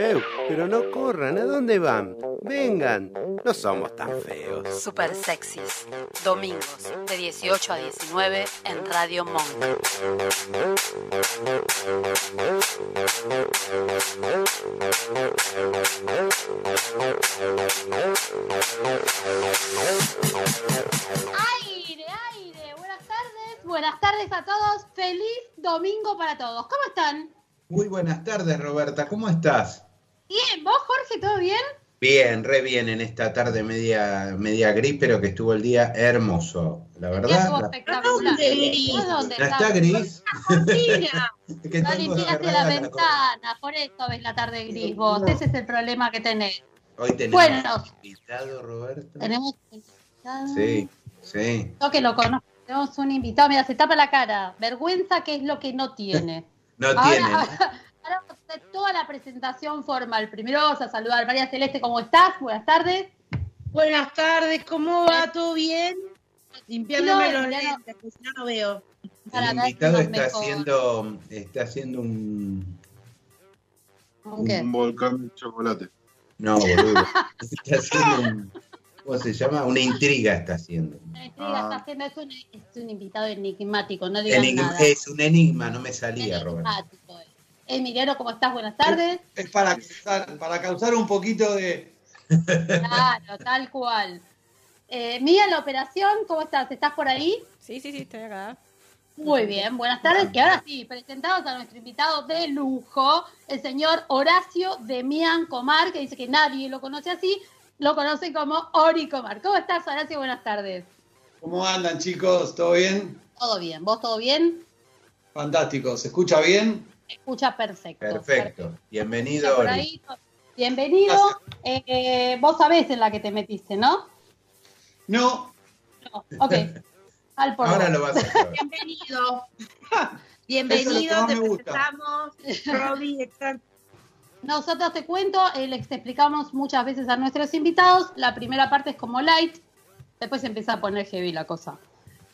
¡Eh! pero no corran, ¿a dónde van? Vengan, no somos tan feos. Super sexys. Domingos de 18 a 19 en Radio Monk. Aire, aire. Buenas tardes, buenas tardes a todos. Feliz domingo para todos. ¿Cómo están? Muy buenas tardes, Roberta. ¿Cómo estás? Bien, ¿vos, Jorge, todo bien? Bien, re bien en esta tarde media, media gris, pero que estuvo el día hermoso. La verdad. Estuvo la- espectacular. gris? ¿Vos dónde está gris? Que No limpiaste la ventana, por eso ves la tarde gris vos. Ese es el problema que tenés. Hoy tenemos Bueno. un invitado, Roberto. Tenemos un invitado. Sí, sí. Yo que lo conozco. Tenemos un invitado, mira, se tapa la cara. Vergüenza que es lo que no tiene. No Ahora, tiene. ¿no? ahora, ahora hacer toda la presentación formal. Primero vamos a saludar. María Celeste, ¿cómo estás? Buenas tardes. Buenas tardes, ¿cómo va? ¿Todo bien? Limpiándome No, los ya no. lentes, que si no, no veo. El invitado está mejor. haciendo, está haciendo un. Un volcán de chocolate. No, boludo. Está haciendo un. ¿Cómo se llama? Una intriga está haciendo. La intriga está haciendo, es un, es un invitado enigmático, no Enigma- nada. es un enigma, no me salía, Roberto. Emiliano, ¿cómo estás? Buenas tardes. Es para causar, para causar un poquito de. Claro, tal cual. Eh, Mía, la operación, ¿cómo estás? ¿Estás por ahí? Sí, sí, sí, estoy acá. Muy bien, buenas tardes. Y ahora sí, presentados a nuestro invitado de lujo, el señor Horacio Demian Comar, que dice que nadie lo conoce así, lo conoce como Ori Comar. ¿Cómo estás, Horacio? Buenas tardes. ¿Cómo andan, chicos? ¿Todo bien? Todo bien, ¿vos todo bien? Fantástico. ¿Se escucha bien? Escucha perfecto. Perfecto. Bienvenido, Por Ori. ahí, Bienvenido. Eh, vos sabés en la que te metiste, ¿no? No. No. Ok. Al por Ahora lo vas a saber. Bienvenido. Bienvenido, te presentamos. Robbie. Nosotros te cuento, eh, les explicamos muchas veces a nuestros invitados. La primera parte es como light, después empieza a poner heavy la cosa.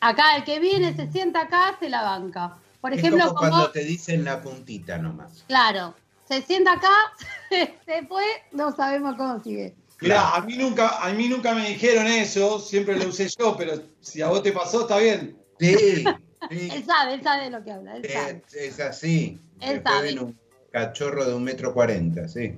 Acá el que viene se sienta acá, se la banca. Por Es ejemplo, como, cuando te dicen la puntita nomás. claro, se sienta acá, se fue, no sabemos cómo sigue. Mirá, a mí nunca, a mí nunca me dijeron eso, siempre lo usé yo, pero si a vos te pasó, está bien. Sí, Él sabe, él sabe de lo que habla, él sabe. Es, es así. Él Después sabe. un cachorro de un metro cuarenta, sí.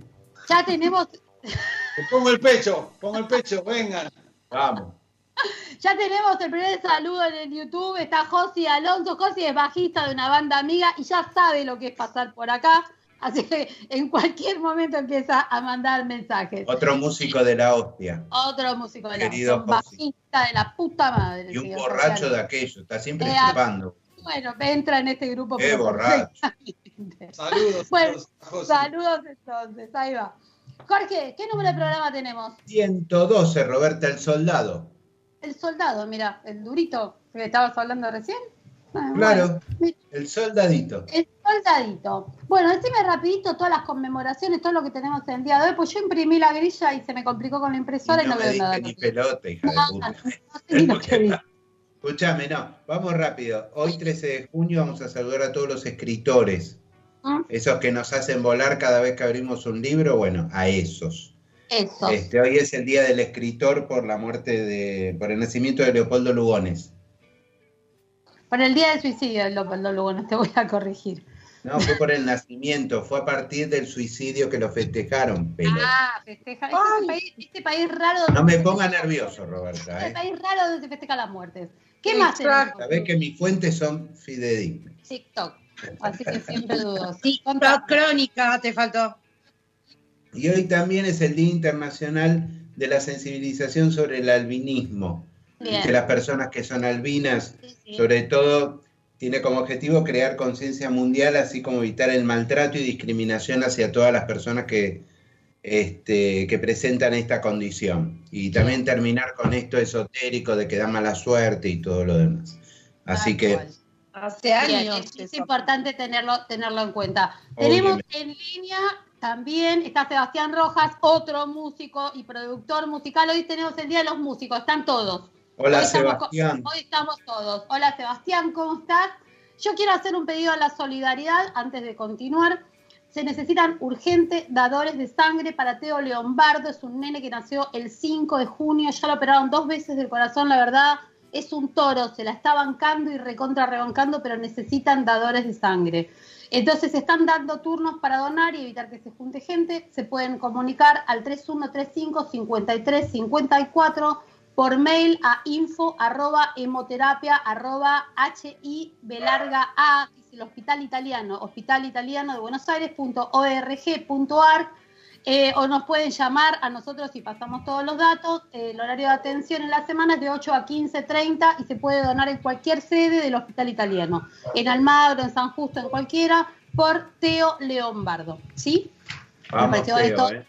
Ya tenemos, Te pongo el pecho, pongo el pecho, vengan. Vamos. ya tenemos el primer saludo en el YouTube. Está Josi Alonso. Josi es bajista de una banda amiga y ya sabe lo que es pasar por acá. Así que en cualquier momento empieza a mandar mensajes. Otro músico de la hostia. Otro músico de la Querido un bajista de la puta madre. Y un borracho José de aquello. Está siempre Eh, chupando. Bueno, entra en este grupo. Qué borracho. Saludos. Bueno, José. Saludos entonces, ahí va. Jorge, ¿qué número de programa tenemos? 112, Roberta el Soldado. El soldado, mira, el durito que estabas hablando recién. Ah, Claro, bueno. el soldadito. El soldadito. Bueno, decime rapidito todas las conmemoraciones, todo lo que tenemos en el día de hoy, pues yo imprimí la grilla y se me complicó con la Y impresora y no no, me veo nada. ni pelota, hija de Ah, puta. no sé ni. Escuchame, no, vamos rápido. Hoy 13 de junio vamos a saludar a todos los escritores. ¿Mm? Esos que nos hacen volar cada vez que abrimos un libro, bueno, a esos. Eso. Este, hoy es el día del escritor por la muerte de, por el nacimiento de Leopoldo Lugones. Por el día del suicidio, Leopoldo Lugones, te voy a corregir. No, fue por el nacimiento, fue a partir del suicidio que lo festejaron, pero. Ah, festeja. Este, es país, este país raro donde No me ponga festeja- nervioso, Roberta. Este ¿eh? país raro donde se festejan las muertes. ¿Qué más Exacto. tenemos? Sabés que mis fuentes son fidedignas. TikTok. Así que siempre dudo. Sí. Crónica, te faltó. Y hoy también es el Día Internacional de la Sensibilización sobre el Albinismo. Bien. Que las personas que son albinas, Sí, sí. sobre todo, tiene como objetivo crear conciencia mundial, así como evitar el maltrato y discriminación hacia todas las personas que, este, que presentan esta condición. Y también terminar con esto esotérico de que da mala suerte y todo lo demás. Así que. Hace Bien, años. es, importante tenerlo, tenerlo en cuenta. Tenemos en línea También está Sebastián Rojas, otro músico y productor musical. Hoy tenemos el Día de los Músicos, están todos. Hola Hoy estamos co- Sebastián. Hoy estamos todos. Hola Sebastián, ¿cómo estás? Yo quiero hacer un pedido a la solidaridad antes de continuar. Se necesitan urgentes dadores de sangre para Teo Leombardo. Es un nene que nació el 5 de junio. Ya lo operaron dos veces del corazón. La verdad, es un toro. Se la está bancando y recontra rebancando, pero necesitan dadores de sangre. Entonces están dando turnos para donar y evitar que se junte gente. Se pueden comunicar al 3135 53 54 por mail a info arroba hemoterapia arroba hi larga a que es el hospital italiano hospital italiano de Buenos Aires eh, o nos pueden llamar a nosotros y pasamos todos los datos. Eh, el horario de atención en la semana es de 8 a 15.30 y se puede donar en cualquier sede del Hospital Italiano. En Almagro, en San Justo, en cualquiera, por Teo Leombardo. ¿Sí? Vamos, Teo, esto. eh.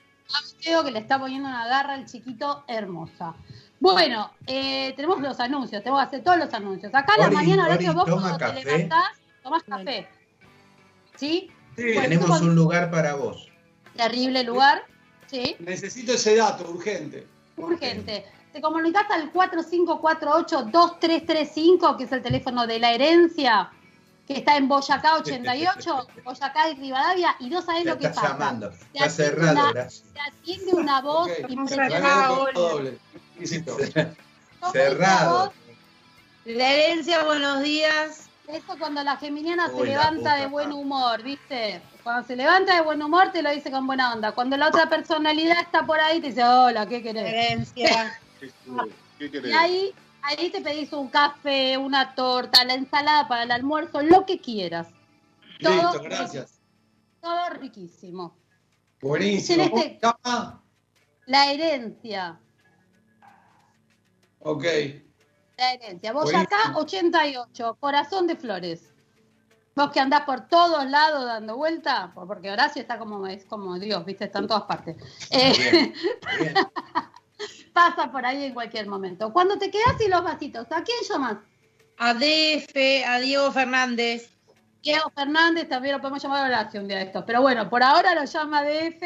Teo que le está poniendo una garra al chiquito hermosa. Bueno, eh, tenemos los anuncios, tenemos que hacer todos los anuncios. Acá a la mañana, Ori, Horacio, vos cuando te café. levantás, tomás café. ¿Sí? Sí, Tenemos un lugar para vos. Terrible lugar. ¿Sí? necesito ese dato urgente. Urgente. Te comunicas al 4548-2335, que es el teléfono de la herencia, que está en Boyacá 88, Boyacá y Rivadavia, y no sabés lo que está pasa. llamando. Te Está cerrado, una- Horacio. Te atiende una voz Ok. impresionante. Dame el hola. doble. Listo. ¿Cómo es la Cerrado. La herencia, buenos días. Eso cuando la geminiana se Uy, levanta puta de buen humor, ¿viste? Cuando se levanta de buen humor te lo dice con buena onda. Cuando la otra personalidad está por ahí te dice, hola, ¿qué La querés? herencia. Y ahí, ahí te pedís un café, una torta, la ensalada para el almuerzo, lo que quieras. Todo- Listo, gracias. Todo riquísimo. Buenísimo. ¿Cómo Celeste. se llama? La herencia. Ok. La herencia. Boyacá Buenísimo. 88, Corazón de Flores. Vos que andás por todos lados dando vuelta, por- porque Horacio está como, es como Dios, ¿viste? Está en todas partes. Eh, Bien, bien. pasa por ahí en cualquier momento. Cuando te quedás sin los vasitos, ¿a quién llamas? A DF, a Diego Fernández. Diego Fernández, también lo podemos llamar Horacio un día de estos. Pero bueno, por ahora lo llama DF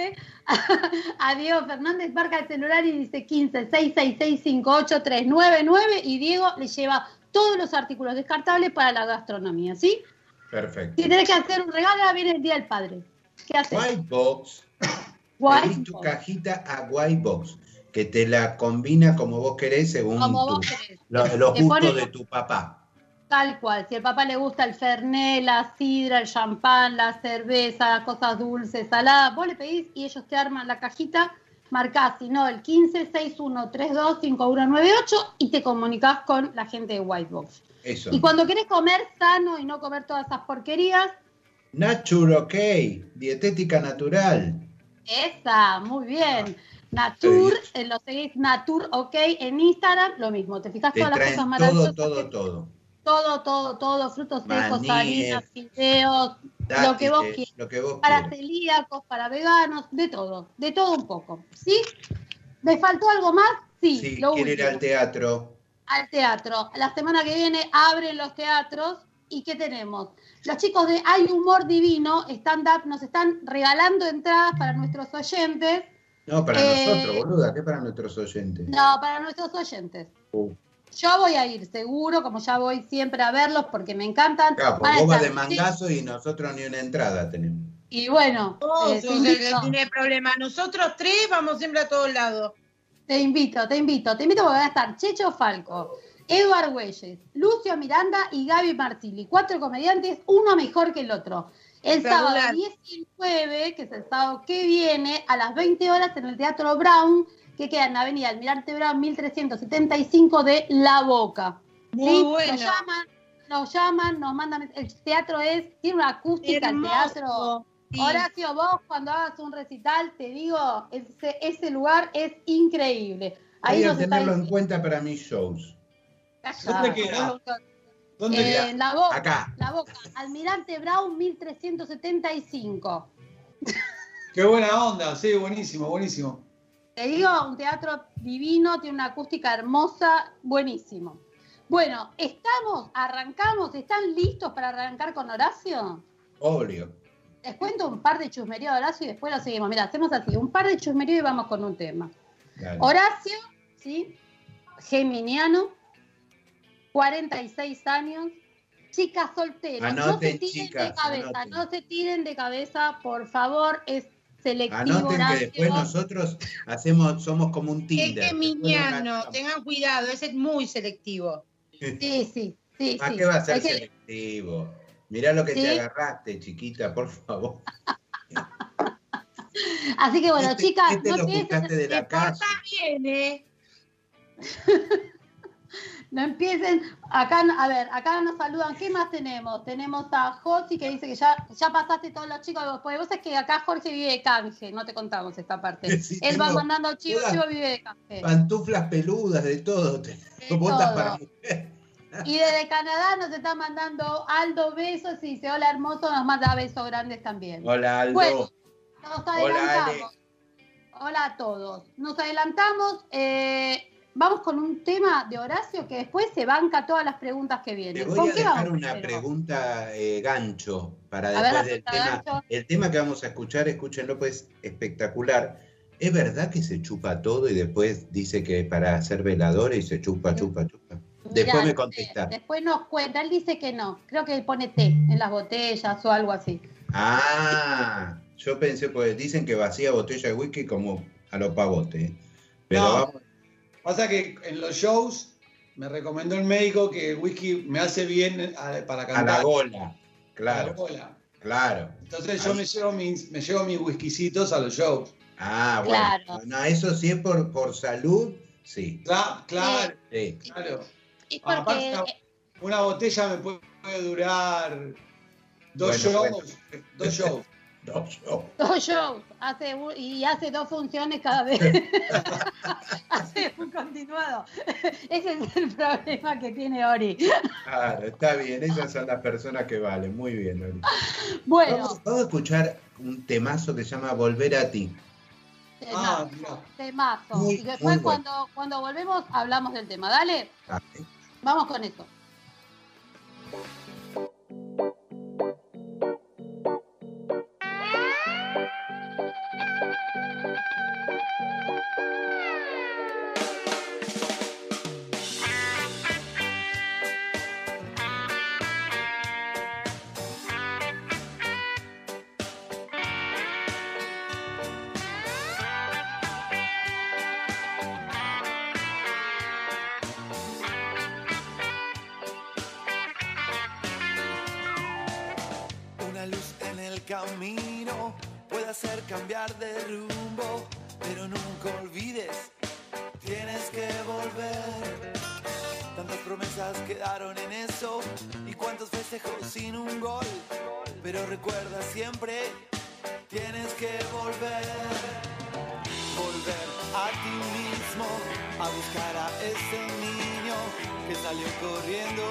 a, Diego Fernández, marca el celular y dice 15 666 399 y Diego le lleva todos los artículos descartables para la gastronomía, ¿sí? Perfecto. Si tenés que hacer un regalo, ahora viene el Día del Padre. ¿Qué haces? White Box. Pedís tu cajita a White Box, que te la combina como vos querés según Como tu- vos querés. lo- los gustos de tu papá. Tal cual. Si al papá le gusta el fernet, la sidra, el champán, la cerveza, cosas dulces, saladas, vos le pedís y ellos te arman la cajita, marcás, si no, el 15 6132 5198 y te comunicás con la gente de Whitebox. Eso. Y cuando querés comer sano y no comer todas esas porquerías, Nature OK, dietética natural. esa, muy bien. Natur, eh, lo seguís Natur OK en Instagram, lo mismo. Te fijas Te todas las cosas todo, maravillosas. todo, que- todo. Todo, todo, todo, frutos secos, harinas, fideos, lo que vos quieras. Lo que vos para celíacos, para veganos, de todo, de todo un poco. ¿Sí? ¿Me faltó algo más? Sí, Sí, lo quiere ir último. al teatro. Al teatro. La semana que viene abren los teatros. ¿Y qué tenemos? Los chicos de Hay Humor Divino stand up nos están regalando entradas para nuestros oyentes. No, para Eh, nosotros, boluda, ¿qué para nuestros oyentes? No, para nuestros oyentes. Uh. Yo voy a ir seguro, como ya voy siempre a verlos porque me encantan. Claro, porque vos vas de mangazo y nosotros ni una entrada tenemos. Y bueno, Vos eh, invito, tiene problema. Nosotros tres vamos siempre a todos lados. te invito, te invito, te invito porque van a estar Checho Falco, Eduard Güelles, Lucio Miranda y Gaby Martilli. Cuatro comediantes, uno mejor que el otro. El sábado 19, que es el sábado que viene, a las 20 horas en el Teatro Brown, que queda en la avenida Almirante Brown 1375 de La Boca. Muy ¿Sí? bueno. Nos llaman, nos llaman, nos mandan. El teatro es, tiene una acústica el teatro. Sí. Horacio, vos cuando hagas un recital, te digo, ese, ese lugar es increíble. Ahí Voy a nos está tenerlo en cuenta para mis shows. ¿Dónde queda? ¿Dónde Eh, queda? en la boca, Acá. la boca, Almirante Brown 1375. Qué buena onda, sí, buenísimo, buenísimo. Te digo, un teatro divino, tiene una acústica hermosa, buenísimo. Bueno, estamos, arrancamos, ¿están listos para arrancar con Horacio? Obvio. les cuento un par de chusmerío de Horacio y después lo seguimos. Mira, hacemos así, un par de chusmerío y vamos con un tema. Dale. Horacio, ¿sí? Geminiano, 46 años, chica soltera. no se Anoten, tiren chicas, de cabeza, anoten. no se tiren de cabeza, por favor, es selectivo Anoten que después nosotros hacemos, somos como un Es Tinder. geminiano, Después tengan cuidado, ese es muy selectivo. Sí, sí, sí. ¿A sí. qué va a ser que- selectivo? Mirá lo que Sí. te agarraste, chiquita, por favor. Así que bueno, Este- chicas, este no lo buscaste de la calle. bien, ¿eh? no empiecen. Acá, a ver, acá nos saludan. ¿Qué más tenemos? Tenemos a Josi que dice que ya, ya pasaste todos los chicos. Pues vos es que acá Jorge vive de canje, no te contamos esta parte. Sí, Él va mandando chivos, todas- chivos vive de canje. Pantuflas peludas, de todo. De Botas todo. para mujer. Y desde Canadá nos está mandando Aldo besos y dice hola hermoso, nos manda besos grandes también. Hola, Aldo. Bueno, nos Hola, Ale. adelantamos. Hola a todos. Nos adelantamos. eh, vamos con un tema de Horacio que después se banca todas las preguntas que Te vienen. voy ¿Con a qué dejar vamos una primero? pregunta eh, gancho para ver, después del tema. gancho. El tema que vamos a escuchar, escúchenlo, pues espectacular. ¿Es verdad que se chupa todo y después dice que para ser velador y se chupa, chupa, chupa? Después Mirá, me sé, contesta. Después nos cuenta. Él dice que no. Creo que él pone té en las botellas o algo así. Ah, yo pensé, pues dicen que vacía botella de whisky como a los pavotes. ¿eh? Pero No. vamos, Pasa que en los shows me recomendó el médico que el whisky me hace bien a- para a cantar. la gola. A la Claro, gola. claro. Entonces yo Ahí. me llevo mis, me llevo mis whiskycitos a los shows. Ah, bueno. Claro. No, eso sí es por, por salud, sí. Cla- Claro, sí. claro. Y porque una, una botella me puede, durar dos Bueno, shows. Dos shows. No, yo. dos shows hace un- y hace dos funciones cada vez. hace un continuado. Ese es el problema que tiene Ori. Claro, está bien. Esas son las personas que valen. Muy bien, Loli. Bueno, Vamos, vamos a escuchar un temazo que se llama Volver a ti. Ah, temazo, mirá. temazo. Muy, y después bueno. cuando, cuando volvemos hablamos del tema. Dale, Ah, vamos con eso. Pero nunca olvides, tienes que volver. Tantas promesas quedaron en eso y cuántos festejos sin un gol, pero recuerda siempre, tienes que volver. Volver a ti mismo, a buscar a ese niño que salió corriendo.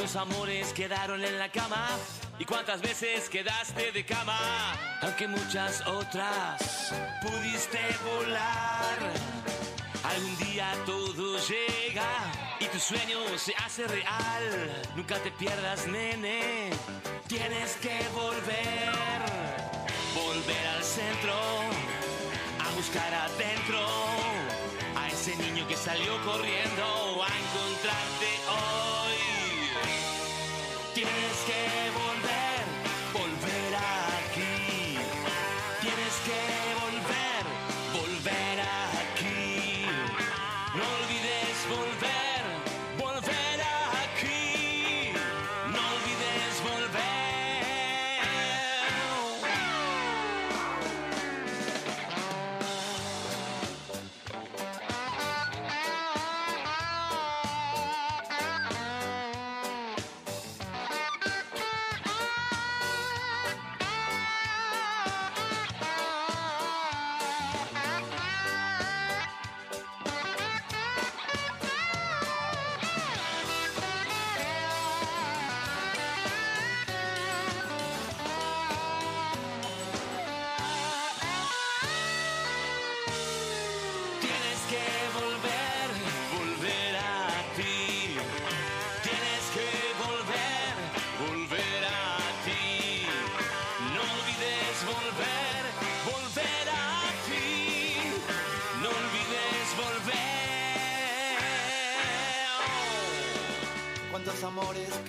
¿Cuántos amores quedaron en la cama? ¿Y cuántas veces quedaste de cama? Aunque muchas otras pudiste volar. Algún día todo llega y tu sueño se hace real. Nunca te pierdas, nene. Tienes que volver. Volver al centro. A buscar adentro. A ese niño que salió corriendo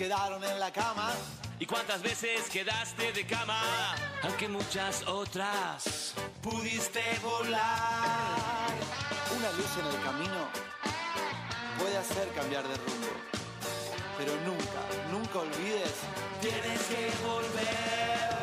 quedaron en la cama? ¿Y cuántas veces quedaste de cama? Aunque muchas otras pudiste volar. Una luz en el camino puede hacer cambiar de rumbo. Pero nunca, nunca olvides, Tienes que volver.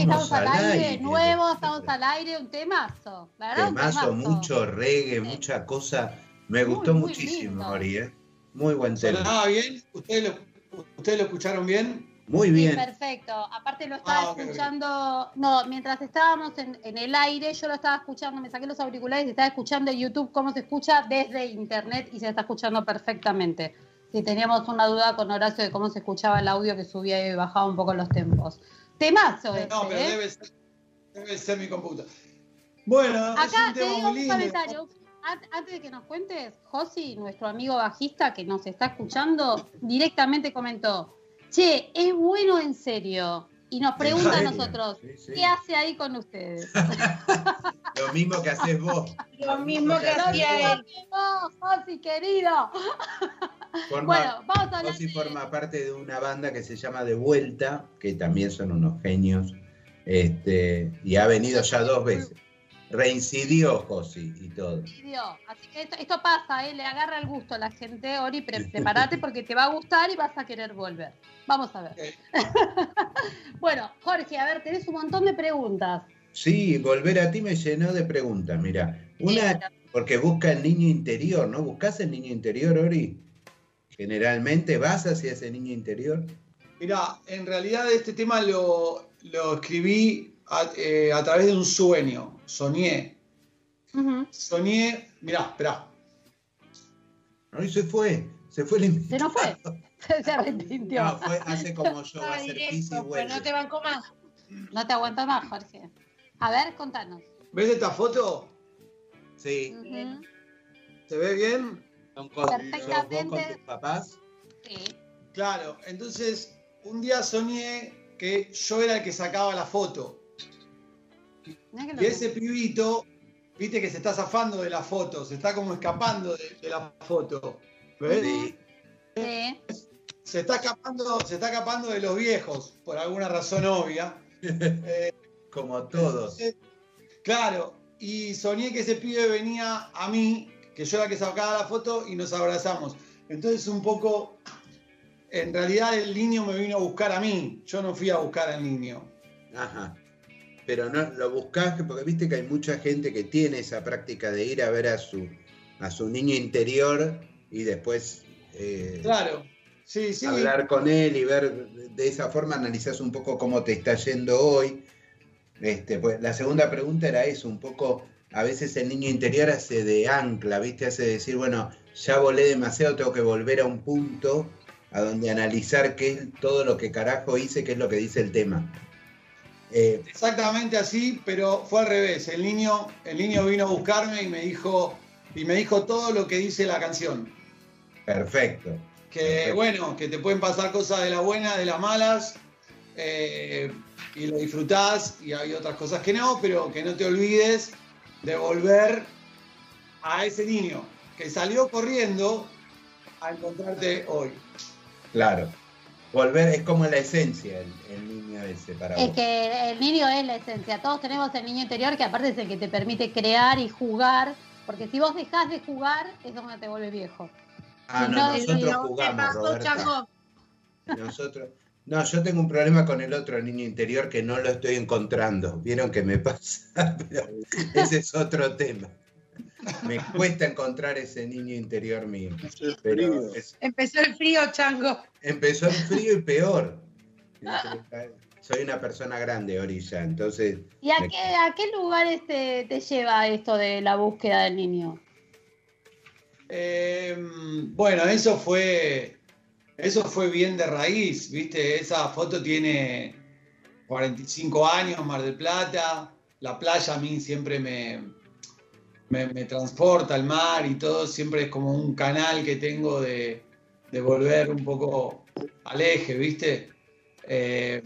Ahí Estamos estamos al al aire, aire. nuevo, estamos al aire, un temazo. La verdad, un Temazo, temazo. mucho reggae, mucha cosa. Me gustó muy muchísimo. Ori, ¿eh? Muy buen tema. ¿Sonaba bien? ¿Ustedes lo, ¿Ustedes lo escucharon bien? Muy Sí, bien. perfecto. Aparte lo estaba Ah, escuchando, no, mientras estábamos en, en el aire, yo lo estaba escuchando, me saqué los auriculares y estaba escuchando en YouTube cómo se escucha desde internet y se está escuchando perfectamente. Si teníamos una duda con Horacio de cómo se escuchaba el audio que subía y bajaba un poco los tempos. Temazo ese, No, pero ¿eh? debe ser, debe ser mi computadora. Bueno, Acá te digo un comentario. An- Antes de que nos cuentes, Josi, nuestro amigo bajista que nos está escuchando, directamente comentó, che, es bueno en serio. Y nos pregunta a nosotros, Sí, sí. ¿qué hace ahí con ustedes? Lo mismo que haces vos. Lo mismo que Lo hacía mismo él. vos, Josi, querido. Forma, Bueno, vamos a hablar forma parte de una banda que se llama De Vuelta, que también son unos genios. Este, y ha venido ya dos veces. Reincidió Josi y todo. Dio. Así que esto, esto pasa, ¿eh? le agarra el gusto a la gente, Ori, pre- prepárate porque te va a gustar y vas a querer volver. Vamos a ver. bueno, Jorge, a ver, tenés un montón de preguntas. Sí, volver a ti me llenó de preguntas. Mira, una porque busca el niño interior, ¿no? ¿Buscas el niño interior, Ori? Generalmente vas hacia ese niño interior. Mirá, en realidad este tema lo, lo escribí a, eh, a través de un sueño. Soñé. Ujú. Soñé. Mirá, esperá. No, y se fue, se fue el Se invitado. nos fue. Se arrepintió. No, fue, hace como yo, va a pis y directo, pero no te banco más. No te aguanto más, Jorge. A ver, contanos. ¿Ves esta foto? Sí. ¿Se ve bien? son vos con Perfectamente. tus papás. Sí. Claro, entonces un día soñé que yo era el que sacaba la foto. Que Y ese pibito, viste que se está zafando de la foto, se está como escapando de, de la foto. ¿Ves? Sí. Sí. Se está escapando, se está escapando de los viejos, por alguna razón obvia. Eh, Como todos. entonces, claro, y soñé que ese pibe venía a mí, que yo era que sacaba la foto y nos abrazamos. Entonces un poco, en realidad el niño me vino a buscar a mí, yo no fui a buscar al niño. Ajá. Pero no lo buscás, porque viste que hay mucha gente que tiene esa práctica de ir a ver a su, a su niño interior y después eh, Claro, sí, sí. hablar con él y ver de esa forma analizás un poco cómo te está yendo hoy. Este, pues, la segunda pregunta era eso, un poco, a veces el niño interior hace de ancla, ¿viste? Hace decir, bueno, ya volé demasiado, tengo que volver a un punto a donde analizar qué es todo lo que carajo hice, qué es lo que dice el tema. Eh, Exactamente así, pero fue al revés. El niño, el niño vino a buscarme y me dijo, y me dijo todo lo que dice la canción. perfecto. Que Perfecto. bueno, que te pueden pasar cosas de las buenas, de las malas, eh, y lo disfrutás, y hay otras cosas que no, pero que no te olvides de volver a ese niño que salió corriendo a encontrarte hoy. Claro. Volver es como la esencia el, el niño ese para Es vos. que el niño es la esencia. Todos tenemos el niño interior que aparte es el que te permite crear y jugar. Porque si vos dejás de jugar, es cuando te vuelves viejo. Ah, si no, no, nosotros ¿Qué jugamos, pasó, Roberta. Nosotros. No, yo tengo un problema con el otro niño interior que no lo estoy encontrando. Vieron que me pasa, pero ese es otro tema. Me cuesta encontrar ese niño interior mío. Es- Empezó el frío, Chango. empezó el frío y peor. soy una persona grande, Orilla, entonces... ¿Y a me- qué, a qué lugares te, te lleva esto de la búsqueda del niño? Eh, bueno, eso fue, eso fue bien de raíz, ¿viste? Esa foto tiene 45 años, Mar del Plata. La playa a mí siempre me, me, me transporta al mar y todo, siempre es como un canal que tengo de, de volver un poco al eje, ¿viste? Eh,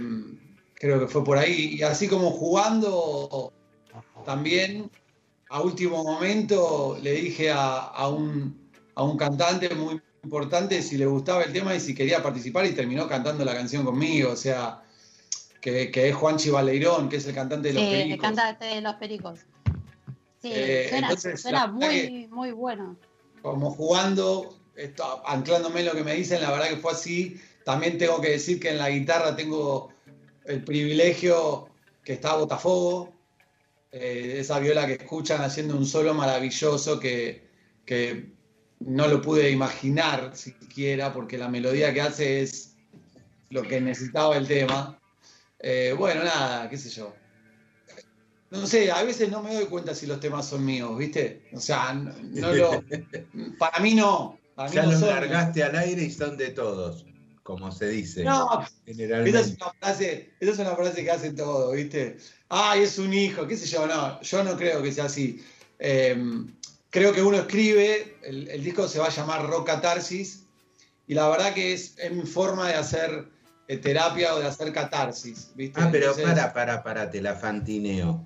creo que fue por ahí. Y así como jugando también, a último momento le dije a, a un, a un cantante muy importante si le gustaba el tema y si quería participar y terminó cantando la canción conmigo, o sea, que, que es Juanchi Baleirón, que es el cantante de los Sí, Pericos. canta este de los pericos. Sí, Eh, suena, entonces, muy, muy bueno. como jugando, esto, anclándome en lo que me dicen, la verdad que fue así. También tengo que decir que en la guitarra tengo el privilegio que está Botafogo, eh, esa viola que escuchan haciendo un solo maravilloso que, que no lo pude imaginar siquiera, porque la melodía que hace es lo que necesitaba el tema. Eh, bueno, nada, qué sé yo. No sé, a veces no me doy cuenta si los temas son míos, ¿viste? O sea, no, no lo. Para mí no. Para mí Ya no los son. largaste al aire y son de todos, como se dice No, esa es, generalmente. una frase, esa es una frase que hacen todo, ¿viste? Ay, es un hijo, qué sé yo, no, yo no creo que sea así. Eh, creo que uno escribe, el, el disco se va a llamar Rock Catarsis, y la verdad que es, es mi forma de hacer eh, terapia o de hacer catarsis, ¿viste? Ah, pero Entonces, para, para, para, te la fantineo.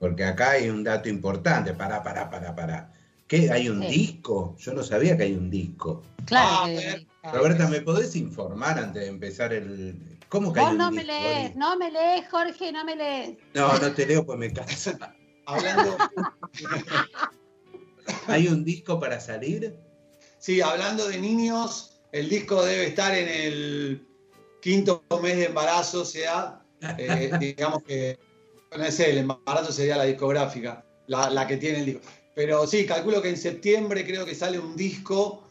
Porque acá hay un dato importante. Para, para, para, para. ¿Qué? ¿Hay un Sí. disco? Yo no sabía que hay un disco. Claro Ah, que-. Roberta, ¿me podés informar antes de empezar el. ¿Cómo que hay un no me lees, no me lees, Jorge, no me lees. No, no te leo pues me canso. Hablando, ¿Hay un disco para salir? sí, hablando de niños, el disco debe estar en el quinto mes de embarazo, o sea, eh, digamos que, no sé, el embarazo sería la discográfica, la, la que tiene el disco. Pero sí, calculo que en septiembre creo que sale un disco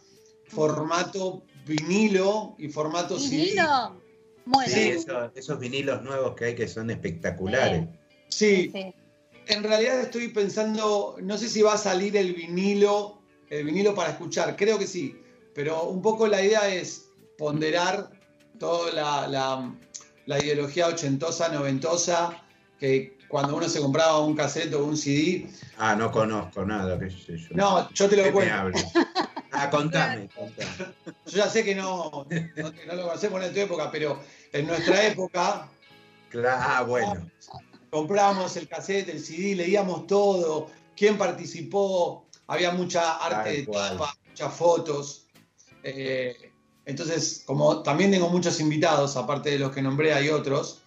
formato vinilo y formato CD. ¿Vinilo? Bueno, Sí, eso- esos vinilos nuevos que hay que son espectaculares. Sí, sí. En realidad estoy pensando, no sé si va a salir el vinilo, el vinilo para escuchar, creo que sí, pero un poco la idea es ponderar toda la, la- la ideología ochentosa, noventosa, que cuando uno se compraba un cassette o un CD, Ah, no conozco nada, qué sé yo. no, yo te ¿Qué lo cuento. Ah, contame, contame. Yo ya sé que no, no, no lo conocemos en tu época, pero en nuestra época Cla- Ah, bueno. Comprábamos el cassette, el CD, leíamos todo, quién participó, había mucha arte de cual. tapa, muchas fotos. Eh, entonces, como también tengo muchos invitados, aparte de los que nombré, hay otros.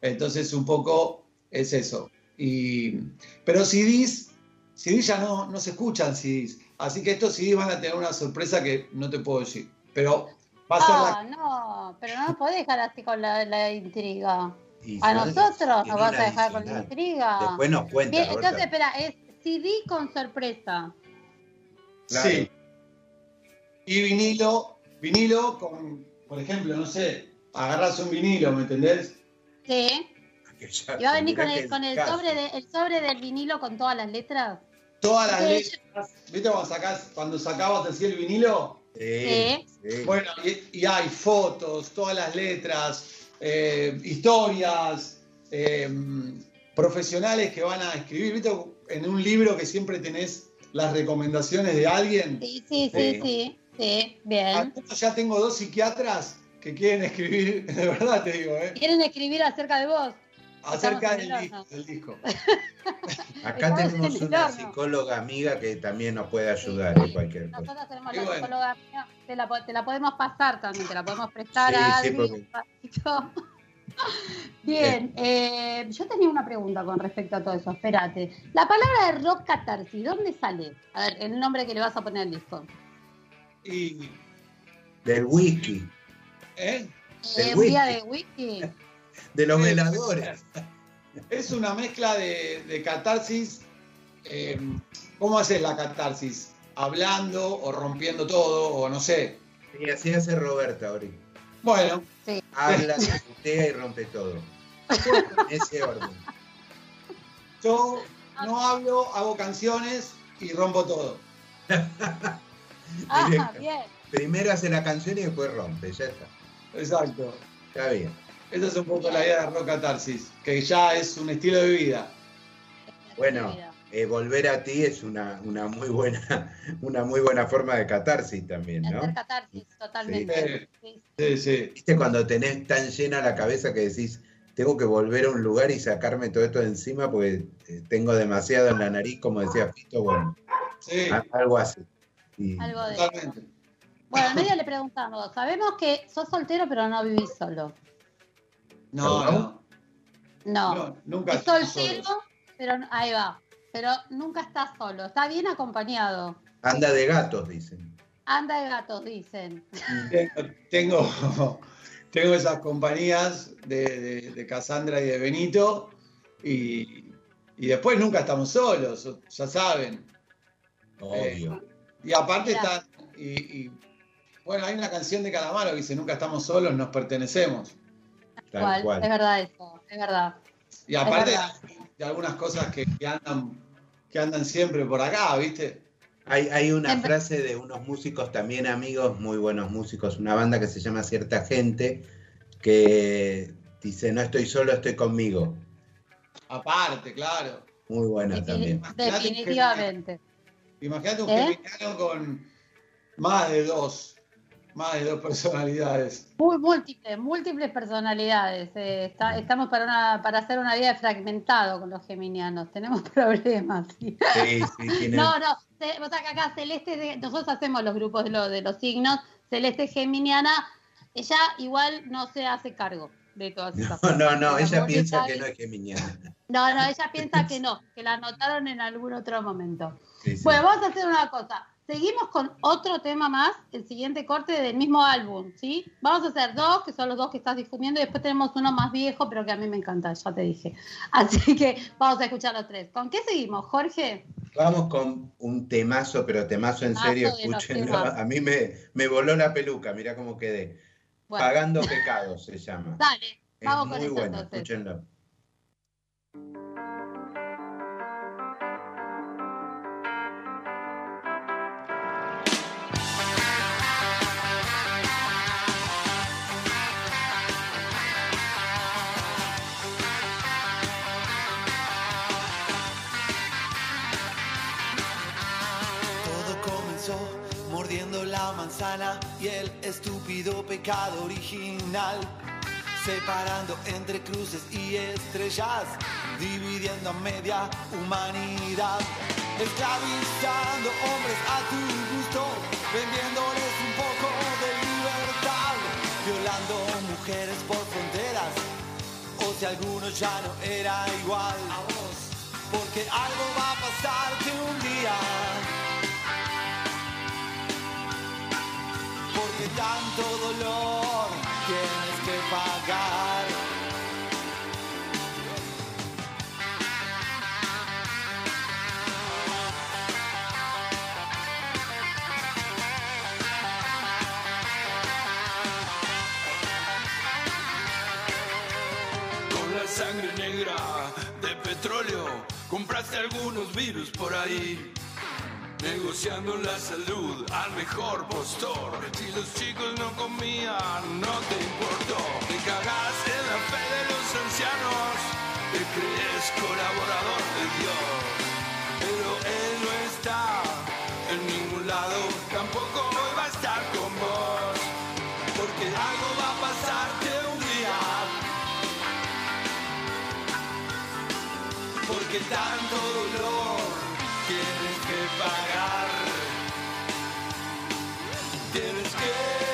Entonces, un poco es eso. Y, pero CDs, CDs ya no, no se escuchan CDs. Así que estos CDs van a tener una sorpresa que no te puedo decir. Pero va a ser la Ah, no, pero no nos podés dejar así con la, la intriga. Y A nosotros nos vas a dejar con la intriga. Después nos cuenta, Bien, Roberta. entonces, espera, es CD con sorpresa. Claro. Sí. Y vinilo, vinilo con, por ejemplo, no sé, agarras un vinilo, ¿me entendés? Sí. Y va a venir con el, con el sobre, de- el sobre del vinilo con todas las letras. Todas las Sí. letras, ¿viste cuando, sacás, cuando sacabas así el vinilo? Sí, sí. Bueno, y, y hay fotos, todas las letras, eh, historias, eh, profesionales que van a escribir, ¿viste? En un libro que siempre tenés las recomendaciones de alguien. Sí, sí, sí, Sí. sí. Sí, bien. Algunos ya tengo dos psiquiatras que quieren escribir, de verdad te digo, ¿eh? ¿Quieren escribir acerca de vos? Acerca del del disco. Acá Estamos tenemos una psicóloga amiga que también nos puede ayudar en cualquier cosa. Nosotros tenemos Y la bueno. psicóloga mía, te la, te la podemos pasar también, te la podemos prestar Sí, a sí, Adri porque- ratito. Bien, eh, yo tenía una pregunta con respecto a todo eso, espérate. La palabra de rock catarsis, ¿dónde sale? A ver, el nombre que le vas a poner al disco. Y, Del whisky, ¿eh? Del Eh, un día whisky. de whisky. de los Sí. veladores. Es una mezcla de, de catarsis. eh, ¿Cómo haces la catarsis? ¿Hablando o rompiendo todo? O no sé. Y así hace Roberta ahorita. Bueno, Sí. Habla, se putea y rompe todo. En ese orden. Yo no hablo, hago canciones y rompo todo. Ah, Directo. bien. Primero hace la canción y después rompe, ya está. Exacto. Está bien. Esa es un poco la idea de Rock Catarsis, que ya es un estilo de vida. Bueno, eh, volver a ti es una, una muy buena, una muy buena forma de catarsis también, ¿no? Hacer catarsis, totalmente. Sí. Sí, sí. ¿Viste cuando tenés tan llena la cabeza que decís, tengo que volver a un lugar y sacarme todo esto de encima porque eh, tengo demasiado en la nariz, como decía Fito? Bueno, Sí, algo así. Y- Algo de totalmente. Bueno, al medio le preguntamos, sabemos que sos soltero pero no vivís solo. No, no. No. no, nunca es soltero, solos. pero ahí va. Pero nunca estás solo, está bien acompañado. Anda de gatos, dicen. Anda de gatos, dicen. Tengo, tengo, tengo esas compañías de, de, de Cassandra y de Benito y, y después nunca estamos solos, ya saben. Obvio. Y aparte y, y, bueno, hay una canción de Calamaro que dice, nunca estamos solos, nos pertenecemos. Tal Cual, cual. Es verdad eso, es verdad. Y aparte verdad. de algunas cosas que, que andan, que andan siempre por acá, ¿viste? Hay, hay una Siempre- frase de unos músicos también amigos, muy buenos músicos, una banda que se llama Cierta Gente, que dice, no estoy solo, estoy conmigo. Aparte, claro. Muy buena también. Definitivamente. Imagínate un ¿Eh? con más de dos, más de dos personalidades. Muy múltiples, múltiples personalidades. eh, está- estamos para una, para hacer una vida de fragmentado con los geminianos. Tenemos problemas. sí. Sí, sí, No, no. O sea, que acá Celeste, de- nosotros hacemos los grupos de, lo- de los signos. Celeste Geminiana, ella igual no se hace cargo de todas esas No, cosas. no, no, ella piensa que no es geminiana. No, no, ella piensa que no, que la anotaron en algún otro momento. Sí, sí. Bueno, vamos a hacer una cosa. Seguimos con otro tema más, el siguiente corte del mismo álbum, ¿sí? Vamos a hacer dos, que son los dos que estás difundiendo, y después tenemos uno más viejo, pero que a mí me encanta, ya te dije. Así que vamos a escuchar los tres. ¿Con qué seguimos, Jorge? Vamos con un temazo, pero temazo en Temazo serio, escúchenlo. A mí me, me voló la peluca, mira cómo quedé. Bueno, Pagando pecados se llama. dale, Es vamos con muy eso bueno, entonces. escúchenlo. Manzana y el estúpido pecado original. Separando entre cruces y estrellas, dividiendo a media humanidad. Esclavizando hombres a tu gusto, vendiéndoles un poco de libertad. Violando mujeres por fronteras, o si alguno ya no era igual a vos. Porque algo va a pasarte un día. Tanto dolor tienes que pagar. Con la sangre negra de petróleo, compraste algunos virus por ahí. Negociando la salud al mejor postor. Si los chicos no comían, no te importó. Te cagás la fe de los ancianos. Te crees colaborador de Dios. Pero Él no está en ningún lado. Tampoco hoy va a estar con vos. Porque algo va a pasarte un día. porque tanto dolor pagar. Tienes que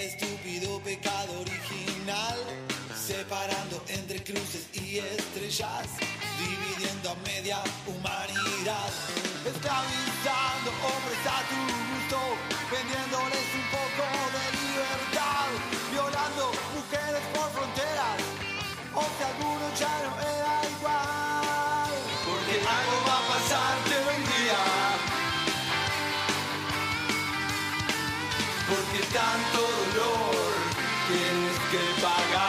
estúpido pecado original, separando entre cruces y estrellas, dividiendo a media humanidad, esclavizando hombres a tu gusto, vendiéndoles pagar.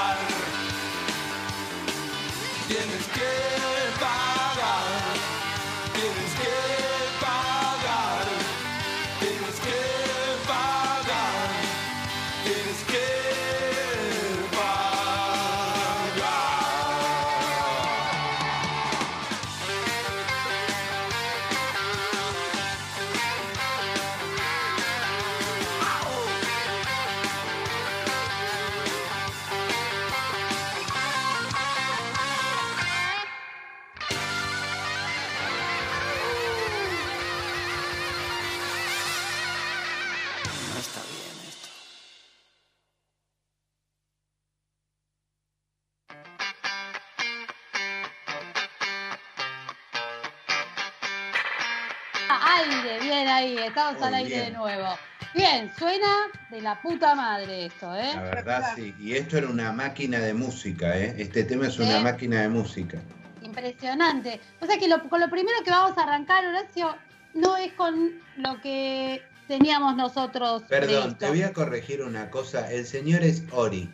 Ahí, estamos al aire de nuevo. Bien, suena de la puta madre esto, ¿eh? La verdad sí. Y esto era una máquina de música, ¿eh? Este tema es una ¿Eh? máquina de música. Impresionante. O sea que lo- con lo primero que vamos a arrancar, Horacio, no es con lo que teníamos nosotros. Perdón, te voy a corregir una cosa. El señor es Ori.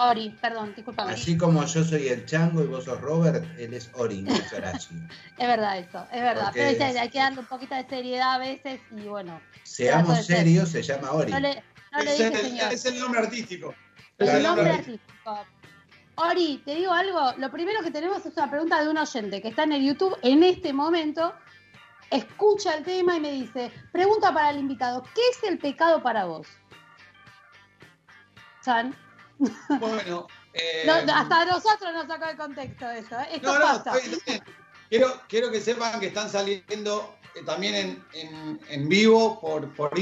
Ori, perdón, discúlpame. Así como yo soy el Chango y vos sos Robert, él es Ori, no es Horacio. Es verdad eso, es verdad. Porque- Pero dice, hay que darle un poquito de seriedad a veces y bueno. Seamos ser. serios, se llama Ori. No le, no le Es dije el, señor. es el nombre artístico. El Claro. nombre artístico. Ori, te digo algo. Lo primero que tenemos es una pregunta de un oyente que está en el YouTube en este momento. Escucha el tema y me dice: Pregunta para el invitado: ¿Qué es el pecado para vos? Chan. Bueno, eh, No, hasta nosotros nos sacó el contexto eso. ¿eh? Esto No, no, pasa. bien. Quiero, quiero que sepan que están saliendo eh, también en, en- en vivo por, por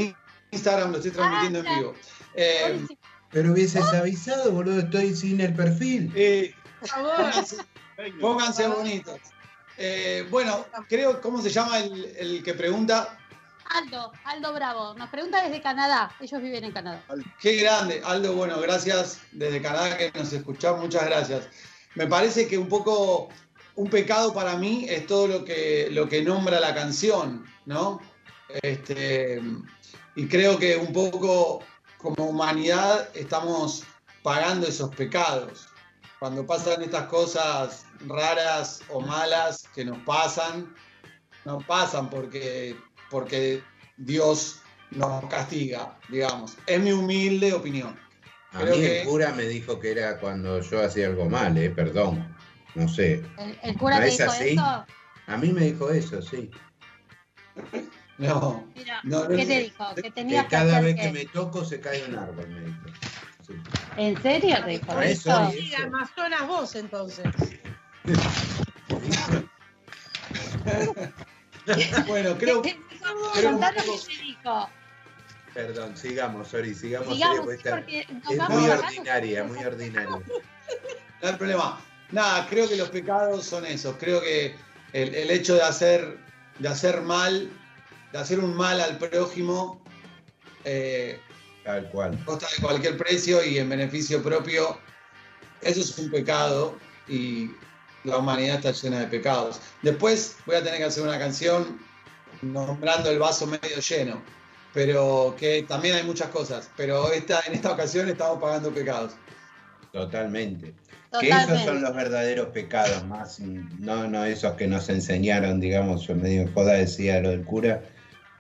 Instagram, lo estoy transmitiendo en Ah, vivo. Eh. Pero hubieses avisado, boludo, estoy sin el perfil. eh, Por favor. pónganse, pónganse bonitos. Eh, bueno, creo, ¿cómo se llama el, el que pregunta? Aldo, Aldo Bravo. Nos pregunta desde Canadá. Ellos viven en Canadá. Qué grande, Aldo, bueno, gracias desde Canadá que nos escuchás, muchas gracias. Me parece que un poco un pecado para mí es todo lo que, lo que nombra la canción, ¿no? Este, y creo que un poco como humanidad estamos pagando esos pecados. Cuando pasan estas cosas raras o malas que nos pasan, no pasan porque, porque Dios nos castiga, digamos. Es mi humilde opinión. A Creo mí que- el cura me dijo que era cuando yo hacía algo mal, eh, perdón. No sé. ¿El, el cura ¿No te es dijo así? eso? A mí me dijo eso, sí. No, Mira, No, ¿Qué te dijo? Que Que tenías que, cada hacer vez que me toco se cae un árbol, me dijo. Sí. ¿En serio te dijo Por eso, eso? Siga, Amazonas vos entonces. bueno, creo ¿Qué- Contanos poco- qué te dijo. Perdón, sigamos, Ori, sigamos. Porque porque esta- es muy ordinaria, muy ordinaria. No hay problema. Nada, creo que los pecados son esos. Creo que el, el hecho de hacer, de hacer mal, de hacer un mal al prójimo, eh, Tal cual. a costa de cualquier precio y en beneficio propio, eso es un pecado y la humanidad está llena de pecados. Después voy a tener que hacer una canción nombrando el vaso medio lleno, pero que también hay muchas cosas. Pero esta, en esta ocasión estamos pagando pecados. Totalmente. Que esos son los verdaderos pecados, más no, no esos que nos enseñaron, digamos, yo medio en joda decía lo del cura.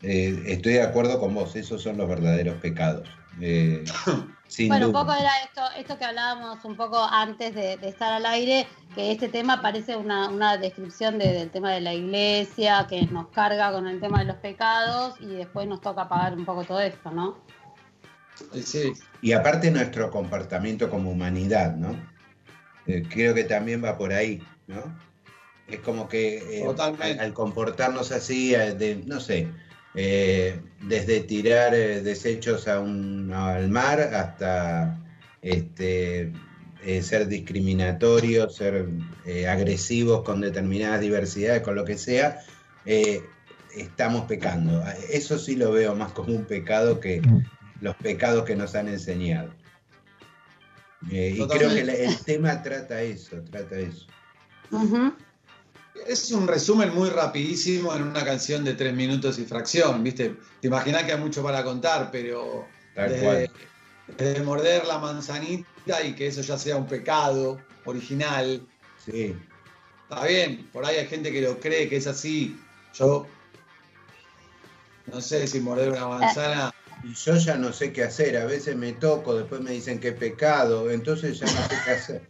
Eh, estoy de acuerdo con vos, esos son los verdaderos pecados. Eh, sin Bueno, un poco era esto, esto que hablábamos un poco antes de, de estar al aire, que este tema parece una, una descripción de- del tema de la iglesia, que nos carga con el tema de los pecados y después nos toca pagar un poco todo esto, ¿no? Sí, Y aparte nuestro comportamiento como humanidad, ¿no? Eh, creo que también va por ahí, ¿no? Es como que eh, al, al comportarnos así, eh, de, no sé, eh, desde tirar eh, desechos a un, al mar hasta este, eh, ser discriminatorios, ser agresivos con determinadas diversidades, con lo que sea, estamos pecando. Eso sí lo veo más como un pecado que los pecados que nos han enseñado. Y creo que el tema trata eso, trata eso. Ujú. Es un resumen muy rapidísimo en una canción de tres minutos y fracción, ¿viste? Te imaginas que hay mucho para contar, pero Tal desde, cual. desde morder la manzanita y que eso ya sea un pecado original, Sí. está bien, por ahí hay gente que lo cree que es así. Yo no sé si morder una manzana. Y yo ya no sé qué hacer, a veces me toco, después me dicen que es pecado, entonces ya no sé qué hacer.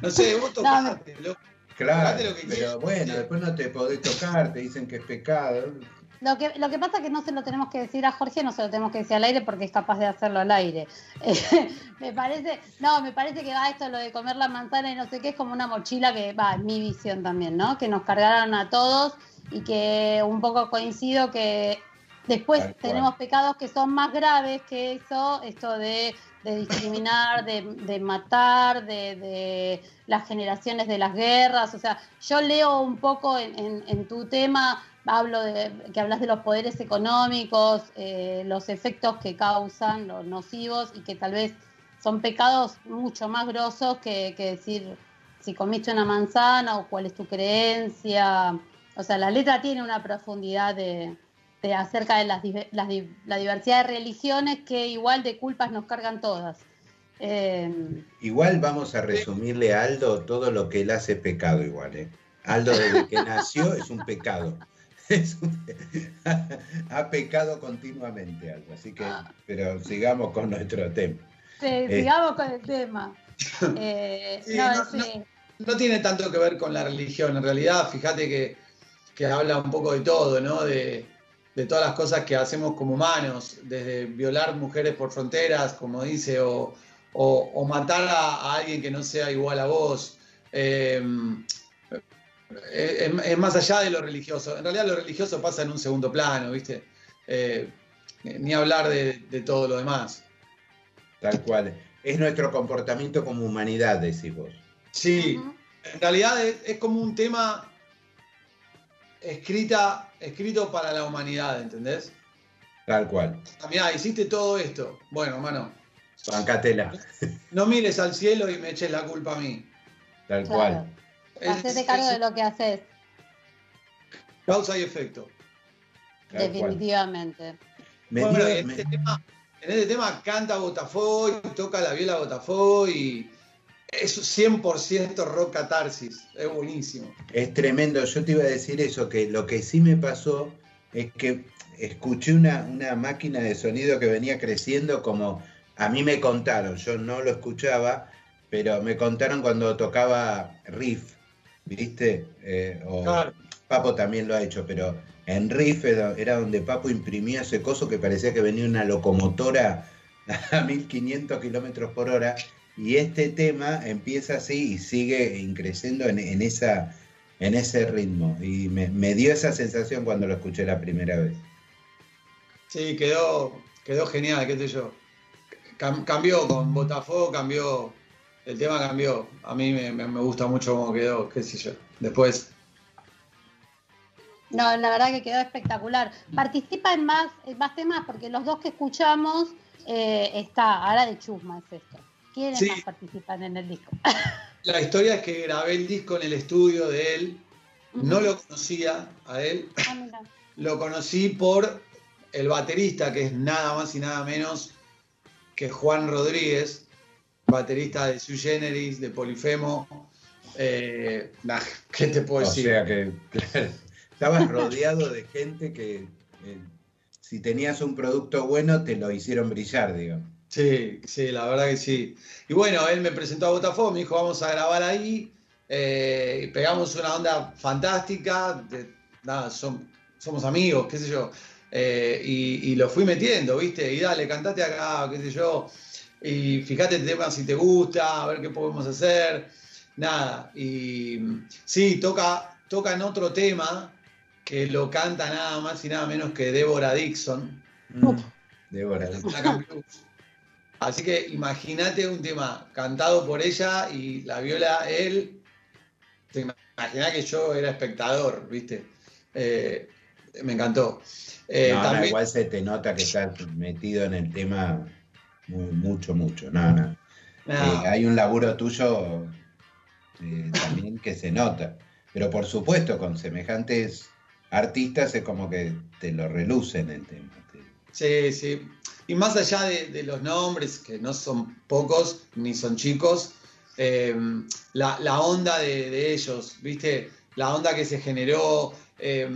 No sé, vos tocate, loco. Claro, Tocate lo que pero bueno, después no te podés tocar, te dicen que es pecado. Lo que, lo que pasa es que no se lo tenemos que decir a Jorge, no se lo tenemos que decir al aire porque es capaz de hacerlo al aire. Eh, me parece, no, me parece que va esto lo de comer la manzana y no sé qué, es como una mochila que va, en mi visión también, ¿no? Que nos cargaron a todos y que un poco coincido que después tenemos pecados que son más graves que eso, esto de, de discriminar, de, de matar, de, de las generaciones de las guerras. O sea, yo leo un poco en, en- tu tema, hablo de que hablas de los poderes económicos, eh, los efectos que causan, los nocivos, y que tal vez son pecados mucho más grosos que, que decir si comiste una manzana o cuál es tu creencia. O sea, la letra tiene una profundidad de, de acerca de las, las la diversidad de religiones que igual de culpas nos cargan todas. Eh, Igual vamos a resumirle a Aldo todo lo que él hace pecado igual, ¿eh? Aldo desde que nació es un pecado. Es un- ha pecado continuamente Aldo, así que, pero sigamos con nuestro tema. sí, Eh. sigamos con el tema. Eh, Sí, no, no, sí. no tiene tanto que ver con la religión. En realidad, fíjate que, que habla un poco de todo, ¿no? De, de todas las cosas que hacemos como humanos, desde violar mujeres por fronteras, como dice, o, o- o matar a, a alguien que no sea igual a vos. Eh, es, es más allá de lo religioso. En realidad lo religioso pasa en un segundo plano, ¿viste? Eh, ni hablar de, de todo lo demás. Tal cual. Es nuestro comportamiento como humanidad, decís vos. Sí, en realidad es, es como un tema escrita, escrito para la humanidad, ¿entendés? Tal cual. Mirá, hiciste todo esto. Bueno, hermano, Bancatela. no mires al cielo y me eches la culpa a mí. Tal Claro. cual. Hacete cargo es de lo que haces, Causa y efecto. Tal definitivamente. Me Bueno, dio- en, me- este tema, en este tema canta Botafoy, toca la viola Botafoy y es 100% rock catarsis. Es buenísimo. Es tremendo, yo te iba a decir eso, que lo que sí me pasó es que escuché una, una máquina de sonido que venía creciendo como a mí me contaron, yo no lo escuchaba, pero me contaron cuando tocaba riff, ¿viste? Eh, o Claro. Papo también lo ha hecho, pero en riff era, era donde Papo imprimía ese coso que parecía que venía una locomotora a 1500 kilómetros por hora. Y este tema empieza así y sigue increciendo en, en esa, en ese ritmo. Y me, me dio esa sensación cuando lo escuché la primera vez. Sí, quedó, quedó genial, qué sé yo. Cam- cambió con Botafogo, cambió, el tema cambió. A mí me, me- me gusta mucho cómo quedó, qué sé yo. Después, No, la verdad que quedó espectacular. Participa en más, en más temas porque los dos que escuchamos eh, está, ahora de chusma es esto. ¿Quiénes Sí. más participan en el disco? la historia es que grabé el disco en el estudio de él. No lo conocía a él, Ah, mira. lo conocí por el baterista, que es nada más y nada menos que Juan Rodríguez, baterista de Sui Generis, de Polifemo. Eh, nah, ¿Qué te puedo O decir? sea que, estabas rodeado de gente que eh, si tenías un producto bueno te lo hicieron brillar, digamos. Sí, sí, la verdad que sí. Y bueno, él me presentó a Botafogo, me dijo, vamos a grabar ahí. eh, y pegamos una onda fantástica. de- nada, son- somos amigos, qué sé yo. Eh, y, y lo fui metiendo, ¿viste? Y dale, cantate acá, qué sé yo. Y fíjate el tema si te gusta, a ver qué podemos hacer. Nada. Y sí, toca, toca en otro tema que lo canta nada más y nada menos que Débora Dixon. Mm, Débora. Blues. Así que imagínate un tema cantado por ella y la viola él. Te imaginás que yo era espectador, ¿viste? Eh, me encantó. Eh, no, no, también- igual se te nota que estás metido en el tema mu- mucho, mucho. No, no. no, Eh, hay un laburo tuyo eh, también que se nota. Pero por supuesto, con semejantes artistas es como que te lo relucen el tema. Te- Sí, sí. Y más allá de, de los nombres, que no son pocos ni son chicos, eh, la, la onda de, de ellos, ¿viste? La onda que se generó. eh,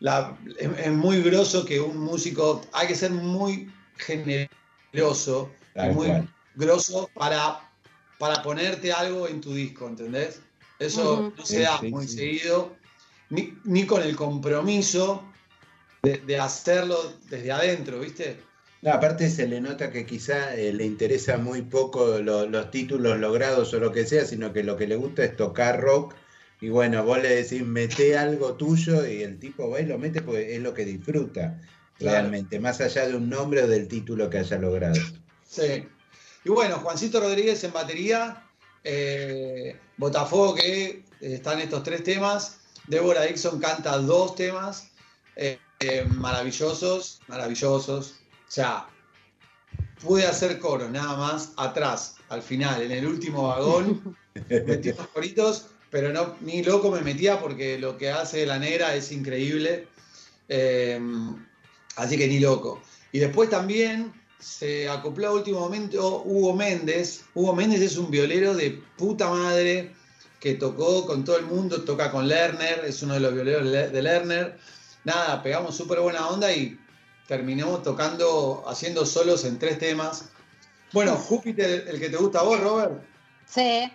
la- es, es muy groso que un músico. Hay que ser muy generoso y Tal muy cual. groso para, para ponerte algo en tu disco, ¿entendés? Eso no se Sí, da sí, muy sí. seguido, ni, ni con el compromiso de, de hacerlo desde adentro, ¿viste? No, aparte se le nota que quizá eh, le interesa muy poco lo- los títulos logrados o lo que sea, sino que lo que le gusta es tocar rock. Y bueno, vos le decís, mete algo tuyo y el tipo va y lo mete porque es lo que disfruta Claro. realmente, más allá de un nombre o del título que haya logrado. Sí. Y bueno, Juancito Rodríguez en batería, eh, Botafogo que están estos tres temas, Débora Dixon canta dos temas, eh, eh, maravillosos, maravillosos. O sea, pude hacer coro nada más atrás, al final, en el último vagón, metí unos coritos, pero no, ni loco me metía porque lo que hace la negra es increíble. Eh, así que ni loco. Y después también se acopló a último momento Hugo Méndez. Hugo Méndez es un violero de puta madre que tocó con todo el mundo, toca con Lerner, es uno de los violeros de de Lerner. Nada, pegamos súper buena onda y terminamos tocando, haciendo solos en tres temas. Bueno, Júpiter, el que te gusta a vos, Robert. Sí.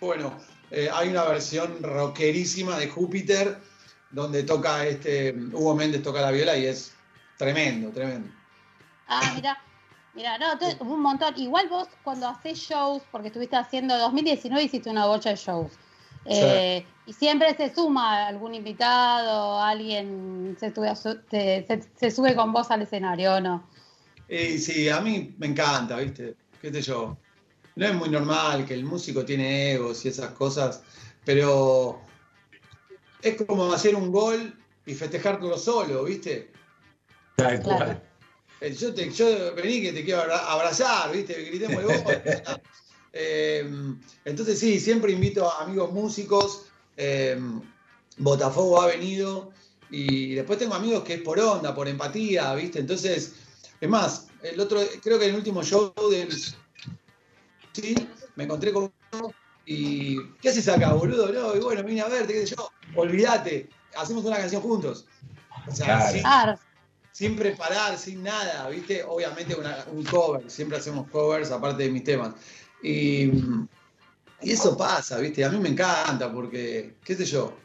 Bueno, eh, hay una versión rockerísima de Júpiter donde toca este Hugo Méndez toca la viola y es tremendo, tremendo. Ah, mira. Mira, no, un montón. Igual vos cuando haces shows, porque estuviste haciendo, 2019 hiciste una bocha de shows. Eh, y siempre se suma algún invitado, alguien se sube, a su- te- se, se sube con vos al escenario, ¿o no? Y sí, a mí me encanta, ¿viste? ¿Qué sé yo? No es muy normal que el músico tiene egos y esas cosas, pero es como hacer un gol y festejarlo solo, ¿viste? Tal Claro. Eh, Yo, te, yo vení que te quiero abra- abrazar, ¿viste? Gritemos el gol. Eh, entonces sí, siempre invito a amigos músicos. eh, Botafogo ha venido. Y después tengo amigos que es por onda, por empatía, ¿viste? Entonces, es más, el otro, creo que en el último show del. Sí, me encontré con uno y. ¿Qué haces acá, boludo? No, y bueno, vine a verte, qué sé yo. Olvídate, hacemos una canción juntos. O sea, Claro. sin- sin preparar, sin nada, ¿viste? Obviamente una- un cover, siempre hacemos covers aparte de mis temas. Y, y eso pasa, ¿viste? A mí me encanta porque, qué sé yo,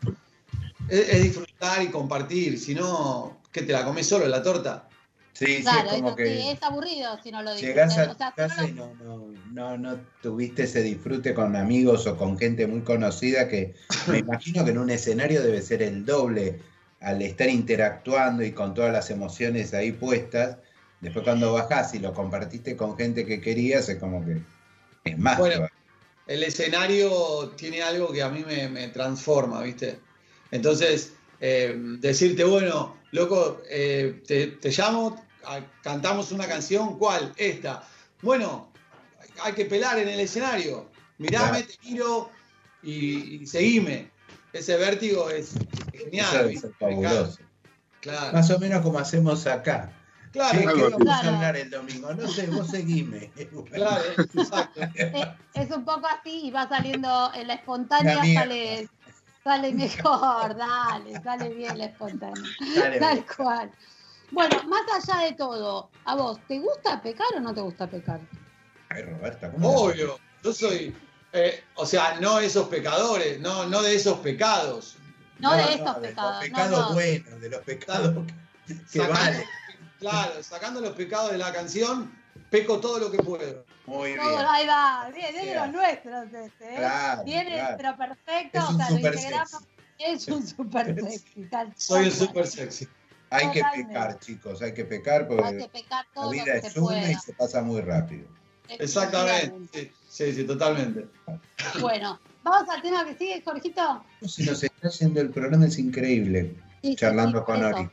es, es disfrutar y compartir, si no, ¿qué te la comes solo la torta? Sí, sí, claro, es como eso que sí, es aburrido si no lo dices. llegás a O sea, tu si no casa lo- y no, no, no, no tuviste ese disfrute con amigos o con gente muy conocida que me imagino que en un escenario debe ser el doble al estar interactuando y con todas las emociones ahí puestas. Después cuando bajás y lo compartiste con gente que querías, es como que es más. Bueno, el escenario tiene algo que a mí me, me transforma, ¿viste? Entonces, eh, decirte, bueno, loco, eh, te, te llamo, a- cantamos una canción, ¿cuál? Esta. Bueno, hay que pelar en el escenario. Mirame, te miro y, y seguime. Ese vértigo es genial. Claro, Más o menos como hacemos acá. Claro, ¿Qué, qué algo así. vamos a Claro. hablar el domingo? No sé, vos seguime. claro, exacto. Eh, es un poco así y va saliendo en la espontánea, mierda. sale, sale mejor, dale, sale bien la espontánea. Dale, Tal cual. Bueno, más allá de todo, ¿a vos te gusta pecar o no te gusta pecar? Ay, Roberta, ¿cómo no? Obvio, yo soy, eh, o sea, no esos pecadores, no, no de esos pecados. No, de esos de pecados. Los no, pecados no. buenos, de los pecados que, que valen. Claro, sacando los pecados de la canción, peco todo lo que puedo. Muy bien. Todo, ahí va, bien, es de Sea. los nuestros este, ¿eh? Claro, Viene, claro. pero perfecto, Es o un sea, lo super integramos. sexy. Es un super sexy, tal Soy un super sexy. Hay que pecar, chicos, hay que pecar porque Hay que pecar la vida lo es se una y se pasa muy rápido. Exactamente. Sí, sí, sí, totalmente. Bueno, vamos al tema que sigue, Jorgito. Si nos está haciendo el programa es increíble, Sí, charlando sí, con Ori.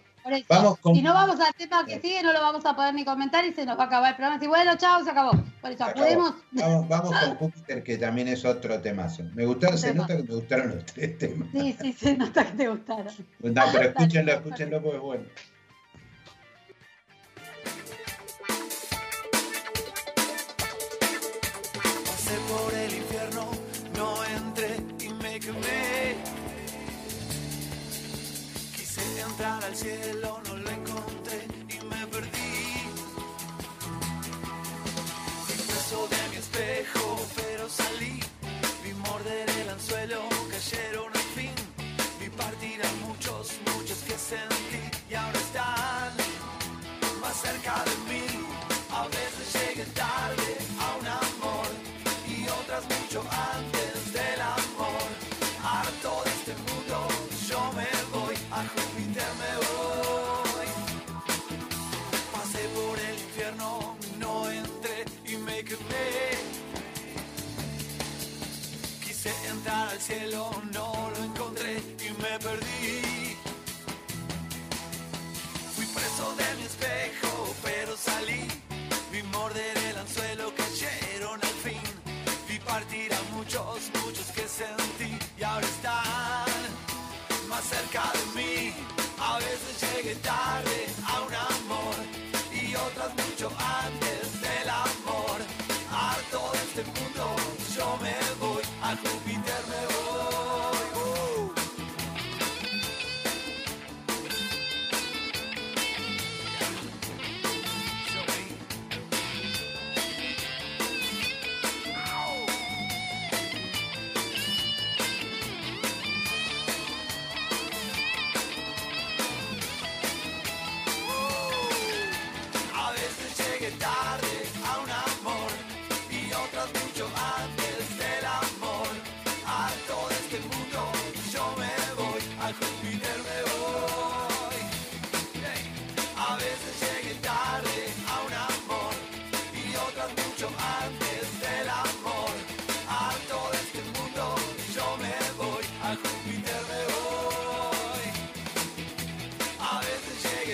Vamos con- Si no vamos al tema que sigue, no lo vamos a poder ni comentar y se nos va a acabar el programa. Y bueno, chao, se acabó. Por eso, Acabó. podemos. Vamos, vamos con Júpiter, que también es otro temazo. Me gustaron, se nota que me gustaron los tres temas. Sí, sí, se nota que te gustaron. No, pero escúchenlo, escúchenlo porque es bueno. Pasé por el infierno, no entré y me quemé. Entrar al cielo, no lo encontré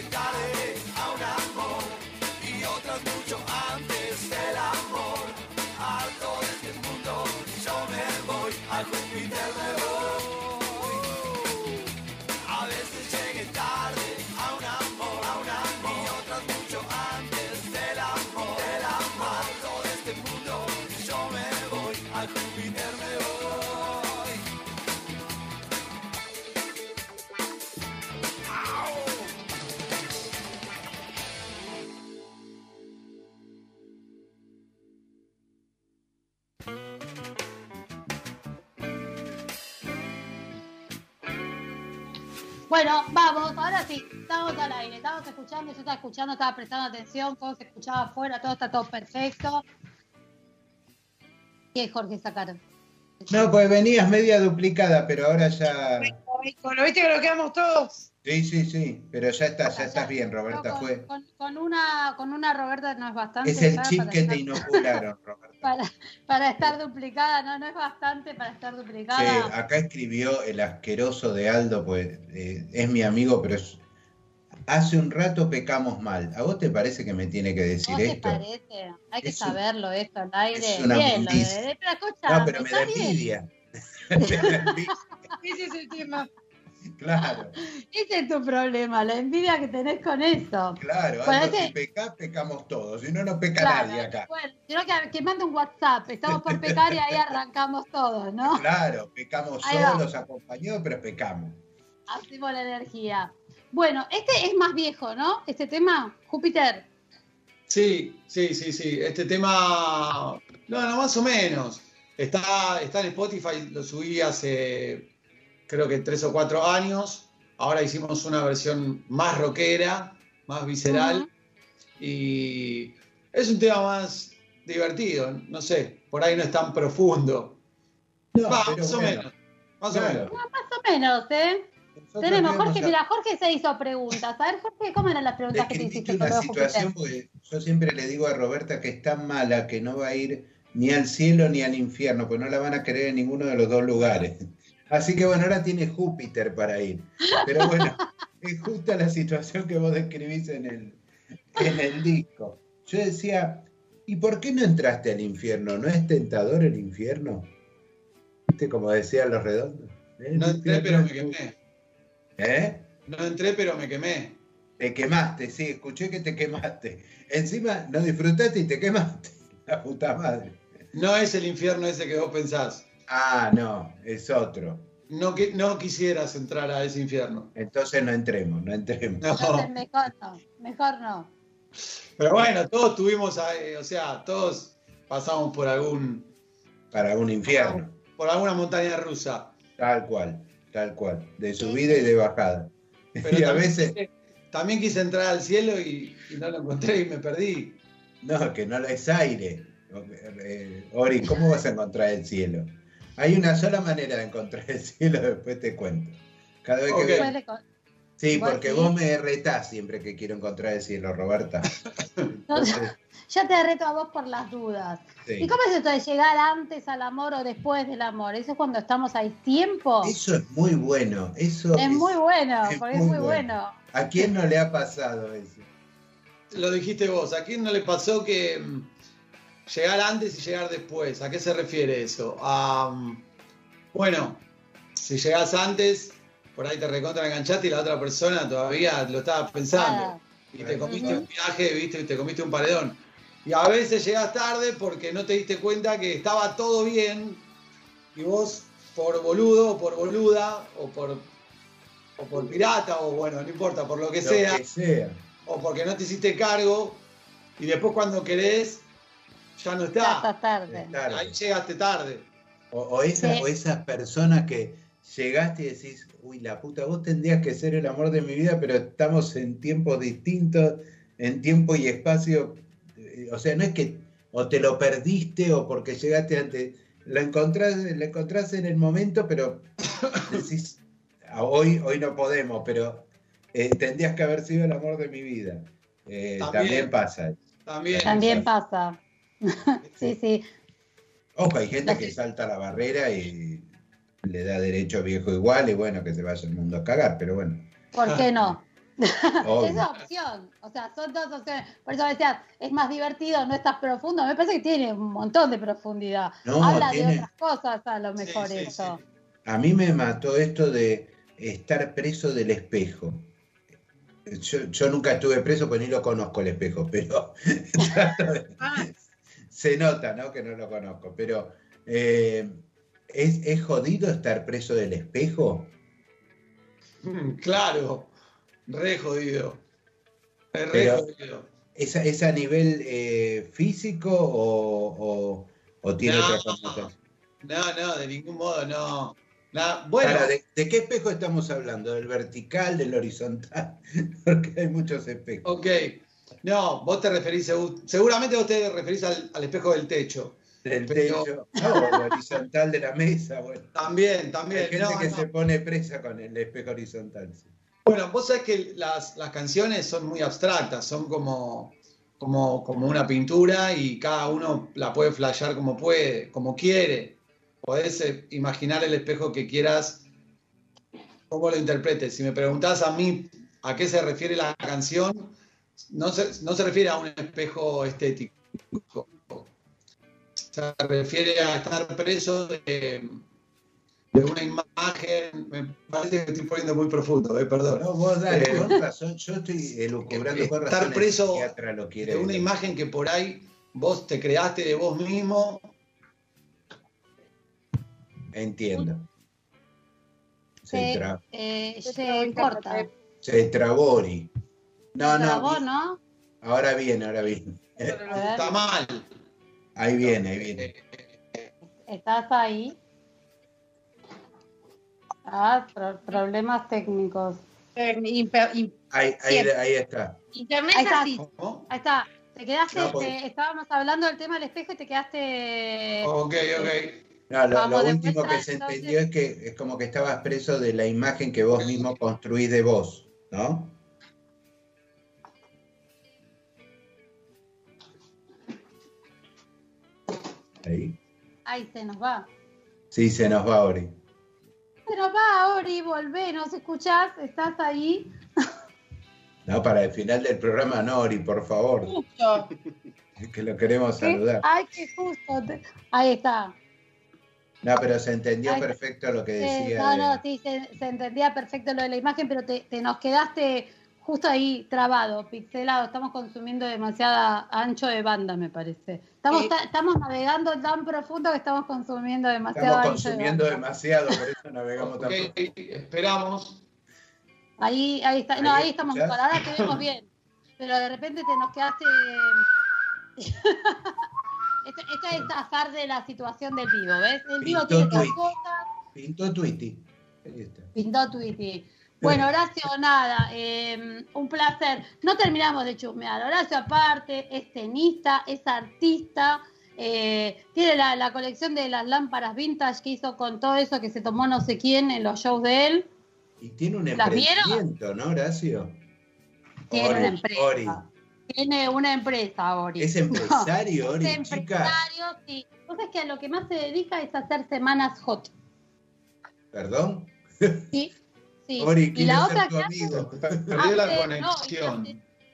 veces llegué tarde escuchando, yo estaba escuchando, estaba prestando atención, todo se escuchaba afuera, todo está todo perfecto. ¿Qué es Jorge sacaron? No, pues venías media duplicada, pero ahora ya. Bueno, viste que lo quedamos todos. Sí, sí, sí, pero ya estás, ya estás bien, Roberta. con, Fue. con- con una, con una Roberta no es bastante. Es el chip que estar- te inocularon, Roberta. Para, para estar duplicada, no, no es bastante para estar Sí, duplicada. acá escribió el asqueroso de Aldo, pues eh, es mi amigo, pero es. Hace un rato pecamos mal. ¿A vos te parece que me tiene que decir ¿No te esto? parece? Hay que un- saberlo esto al aire. es una Bien, lo mundicia. de, pero escucha, No, pero me da envidia. Ese es el tema. claro, Ese es tu problema, la envidia que tenés con eso. claro. Bueno, Aldo, ese- si pecás, pecamos todos. Si no, no peca Claro, nadie acá. Bueno, sino que, que mande un WhatsApp, estamos por pecar y ahí arrancamos todos, ¿no? Claro, pecamos solos, acompañados, pero pecamos. Hacemos la energía. Bueno, este es más viejo, ¿no? Este tema, Júpiter. Sí, sí, sí, sí. Este tema, no, no, más o menos. Está, está en Spotify, lo subí hace creo que tres o cuatro años. Ahora hicimos una versión más rockera, más visceral. Y es un tema más divertido, no sé, por ahí no es tan profundo. No, Va, más o menos. Más claro. o menos. Más o menos, ¿eh? Tenemos, Jorge, mira, Jorge se hizo preguntas. A ver, Jorge, ¿cómo eran las preguntas que te describiste hiciste una situación porque yo siempre le digo a Roberta que es tan mala que no va a ir ni al cielo ni al infierno, pues no la van a querer en ninguno de los dos lugares. Así que bueno, ahora tiene Júpiter para ir. Pero bueno, es justa la situación que vos describís en el, en el disco. Yo decía, ¿y por qué no entraste al infierno? ¿No es tentador el infierno? ¿Viste como decían los redondos? No entré, pero me quemé. ¿Eh? No entré, pero me quemé. Te quemaste, sí, escuché que te quemaste. Encima no disfrutaste y te quemaste. La puta madre. No es el infierno ese que vos pensás. Ah, no, es otro. No, que, no quisieras entrar a ese infierno. Entonces no entremos, no entremos. No. Entonces, mejor no, mejor no. Pero bueno, todos tuvimos, ahí, o sea, todos pasamos por algún, Para un infierno. por alguna montaña rusa. Tal cual, tal cual. De subida y de bajada. Pero y a veces, quise, también quise entrar al cielo y, y no lo encontré y me perdí. no, que no es aire. Eh, Ori, ¿cómo vas a encontrar el cielo? Hay una sola manera de encontrar el cielo, después te cuento. Cada vez que Ok. veo- Puede con- Sí, porque vos me retás siempre que quiero encontrar el cielo, Roberta. Entonces, Yo te reto a vos por las dudas. sí. ¿Y cómo es esto de llegar antes al amor o después del amor? ¿Eso es cuando estamos ahí tiempo? Eso es muy bueno. Eso Es muy bueno, es porque es muy muy bueno. bueno. ¿A quién no le ha pasado eso? Lo dijiste vos, ¿a quién no le pasó que mm, llegar antes y llegar después? ¿A qué se refiere eso? A, mm, bueno, si llegás antes, por ahí te recontra enganchaste y la otra persona todavía lo estaba pensando. Y te comiste un viaje, viste, te comiste un paredón. Y a veces llegás tarde porque no te diste cuenta que estaba todo bien y vos por boludo o por boluda o por, o por pirata o bueno, no importa, por lo que Lo sea, que sea. o porque no te hiciste cargo y después cuando querés ya no ya está. está tarde. Es tarde. Ahí llegaste tarde. O, o esa- Sí. esas personas que llegaste y decís, uy, la puta, vos tendrías que ser el amor de mi vida, pero estamos en tiempos distintos, en tiempo y espacio. O sea, no es que o te lo perdiste o porque llegaste antes. Lo encontrás, lo encontrás en el momento, pero decís, "Ah, hoy, hoy no podemos, pero eh, tendrías que haber sido el amor de mi vida. Eh, También. también pasa. También. También pasa. Sí, sí. Ojo, hay gente que salta la barrera y le da derecho a viejo igual y bueno, que se vaya el mundo a cagar, pero bueno. ¿Por qué no? Obvio. Esa opción. O sea, son dos opciones. Por eso decías, es más divertido, no es tan profundo. Me parece que tiene un montón de profundidad. No, Habla tiene- de otras cosas a lo mejor sí, eso. sí. A mí me mató esto de estar preso del espejo. Yo, yo nunca estuve preso, pues ni lo conozco el espejo, pero se nota, ¿no? Que no lo conozco, pero eh, ¿es, ¿es jodido estar preso del espejo? Mm, Claro, re jodido. Es re Pero- jodido. ¿Es, a- es a nivel eh, físico o, o- o tiene No. otra connotación? No, no, de ningún modo, no. Nada, bueno, Ahora, ¿de, de qué espejo estamos hablando? ¿Del vertical, del horizontal? Porque hay muchos espejos. ok. No, vos te referís, segu- seguramente vos te referís al, al espejo del techo. Del Pero- techo, no, el horizontal de la mesa. Bueno, También, hay también. gente no, que no. se pone presa con el espejo horizontal. sí. Bueno, vos sabés que las, las canciones son muy abstractas, son como, como, como una pintura y cada uno la puede flashear como puede, como quiere. Podés eh, imaginar el espejo que quieras, cómo lo interpretes. Si me preguntás a mí a qué se refiere la canción, no se, no se refiere a un espejo estético. Se refiere a estar preso de, de una imagen. Me parece que estoy poniendo muy profundo, eh, perdón. No, vos dale, Eh, con razón. Yo estoy elucubrando con estar razón. el preso lo quiere de una ver. imagen que por ahí vos te creaste de vos mismo. Entiendo. Se, Se, tra- eh, Se corta. se trabori. No, Se no. trabó, ¿no? Ahora viene, ahora viene. Está mal. Ahí viene, ahí viene. ¿Estás ahí? Ah, pro- problemas técnicos. eh, Ahí, ahí, Siempre. ahí está. Internet Ahí es está. así. ¿Cómo? Ahí está. Te quedaste, No, porque- te- estábamos hablando del tema del espejo y te quedaste. Ok, ok. No, lo, último que se entonces. entendió es que es como que estabas preso de la imagen que vos mismo construís de vos, ¿no? Ahí. Ahí se nos va. Sí, se nos va, Ori. Se nos va, Ori, volvé, ¿nos escuchás? ¿Estás ahí? No, para el final del programa, no, Ori, por favor, Justo. que lo queremos saludar. Ay, qué justo. te- Ahí está. No, pero se entendió Ay, perfecto lo que Eh, decía. no, de- no, sí, se, se entendía perfecto lo de la imagen, pero te, te nos quedaste justo ahí trabado, pixelado. Estamos consumiendo demasiada ancho de banda, me parece. Estamos, ta- estamos navegando tan profundo que estamos consumiendo demasiado Estamos ancho de consumiendo banda. demasiado, por eso navegamos tan Ok, esperamos. Ahí, ahí está. No, Ahí, estamos ¿escuchás? mejor. Ahora te vemos bien. Pero de repente te nos quedaste. esto, esto es zafar de la situación del vivo, ¿ves? El vivo Pintó tiene otras cosas. Pintó Twitty. Pintó Twitty. Bueno, Horacio, nada, eh, un placer. No terminamos de chusmear. Horacio, aparte, es tenista, es artista, eh, tiene la, la colección de las lámparas vintage que hizo con todo eso que se tomó no sé quién en los shows de él. Y tiene un emprendimiento, ¿no, Horacio? Tiene Ori, una empresa. Ori. Tiene una empresa, Ori. Es empresario, Ori, Es chica. empresario, sí. Entonces que a lo que más se dedica es a hacer semanas hot. ¿Perdón? Sí, sí. Ori, y la otra tu que hace, amigo. Perdió la no, conexión.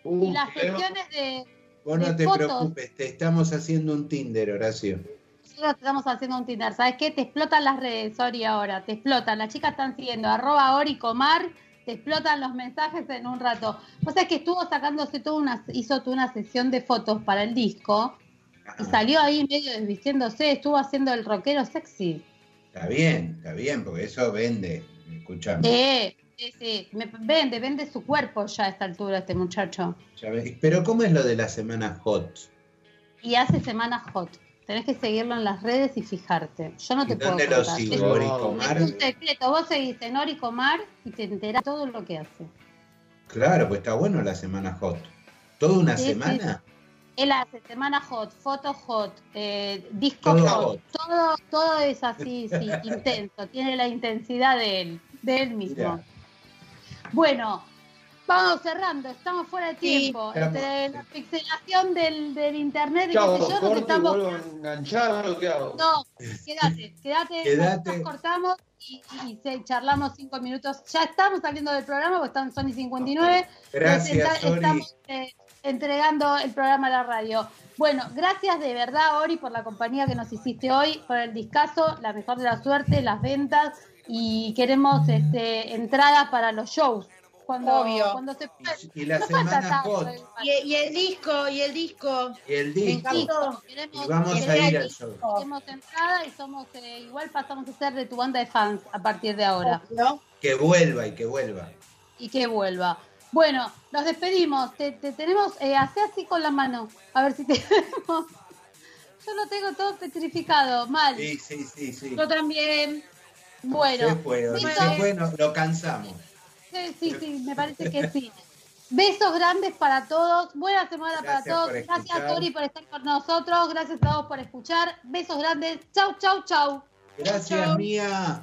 y las gestiones de... Vos no de te fotos. preocupes, te estamos haciendo un Tinder, Horacio. Nosotros estamos haciendo un Tinder. ¿Sabes qué? Te explotan las redes, Ori, ahora. Te explotan. Las chicas están siguiendo arroba Ori Comar. Te explotan los mensajes en un rato. O sea, que estuvo sacándose toda una, hizo toda una sesión de fotos para el disco y Ah, salió ahí medio desvistiéndose, estuvo haciendo el rockero sexy. Está bien, está bien, porque eso vende. Escuchame. Eh, sí, sí. Me- vende, vende su cuerpo ya a esta altura este muchacho. Ya ve- Pero ¿cómo es lo de la semana hot? Y hace semana hot. Tenés que seguirlo en las redes y fijarte. Yo no te ¿Y puedo dónde lo contar. sigo, Es- Ori Comar? Es un secreto. Vos seguís en Ori Comar y te enterás todo lo que hace. Claro, pues está bueno la semana hot. ¿Toda una Sí, sí. Él hace semana hot, foto hot, eh, disco Todo hot. hot. Todo, todo es así, sí, intenso. Tiene la intensidad de él, de él mismo. Mira. Bueno, vamos cerrando. Estamos fuera de tiempo. Entre la pixelación del, del internet y ¿Qué sé yo, nos ¿Corto y estamos vuelvo a enganchar o qué hago? No, quédate, quédate, Quédate. nosotros cortamos y, y se- charlamos cinco minutos. Ya estamos saliendo del programa, porque están son y 59. Gracias, Está- Ori. Estamos eh, entregando el programa a la radio. Bueno, gracias de verdad, Ori, por la compañía que nos hiciste hoy, por el discazo, la mejor de la suerte, las ventas y queremos este, entradas para los shows. Cuando, Obvio. cuando se pueda. Y, y la No semana. Y, y el disco, y el disco. Y el Me disco. encantó. Queremos- Y vamos a ir al show. Tenemos entrada y somos eh, igual pasamos a ser de tu banda de fans a partir de ahora ¿no? Que vuelva y que vuelva. y que vuelva. Bueno, nos despedimos. Te, te tenemos, eh, hace así con la mano, a ver si te vemos. Yo lo tengo todo petrificado, mal. Sí, sí, sí, sí. Yo también. Bueno, se fue, Ori, besos- se fue, no- lo cansamos. sí, sí, sí, me parece que sí. Besos grandes para todos. Buena semana Gracias para todos. Gracias. Tori, por estar con nosotros. Gracias a todos por escuchar. Besos grandes. Chau, chau, chau. Gracias, Mía.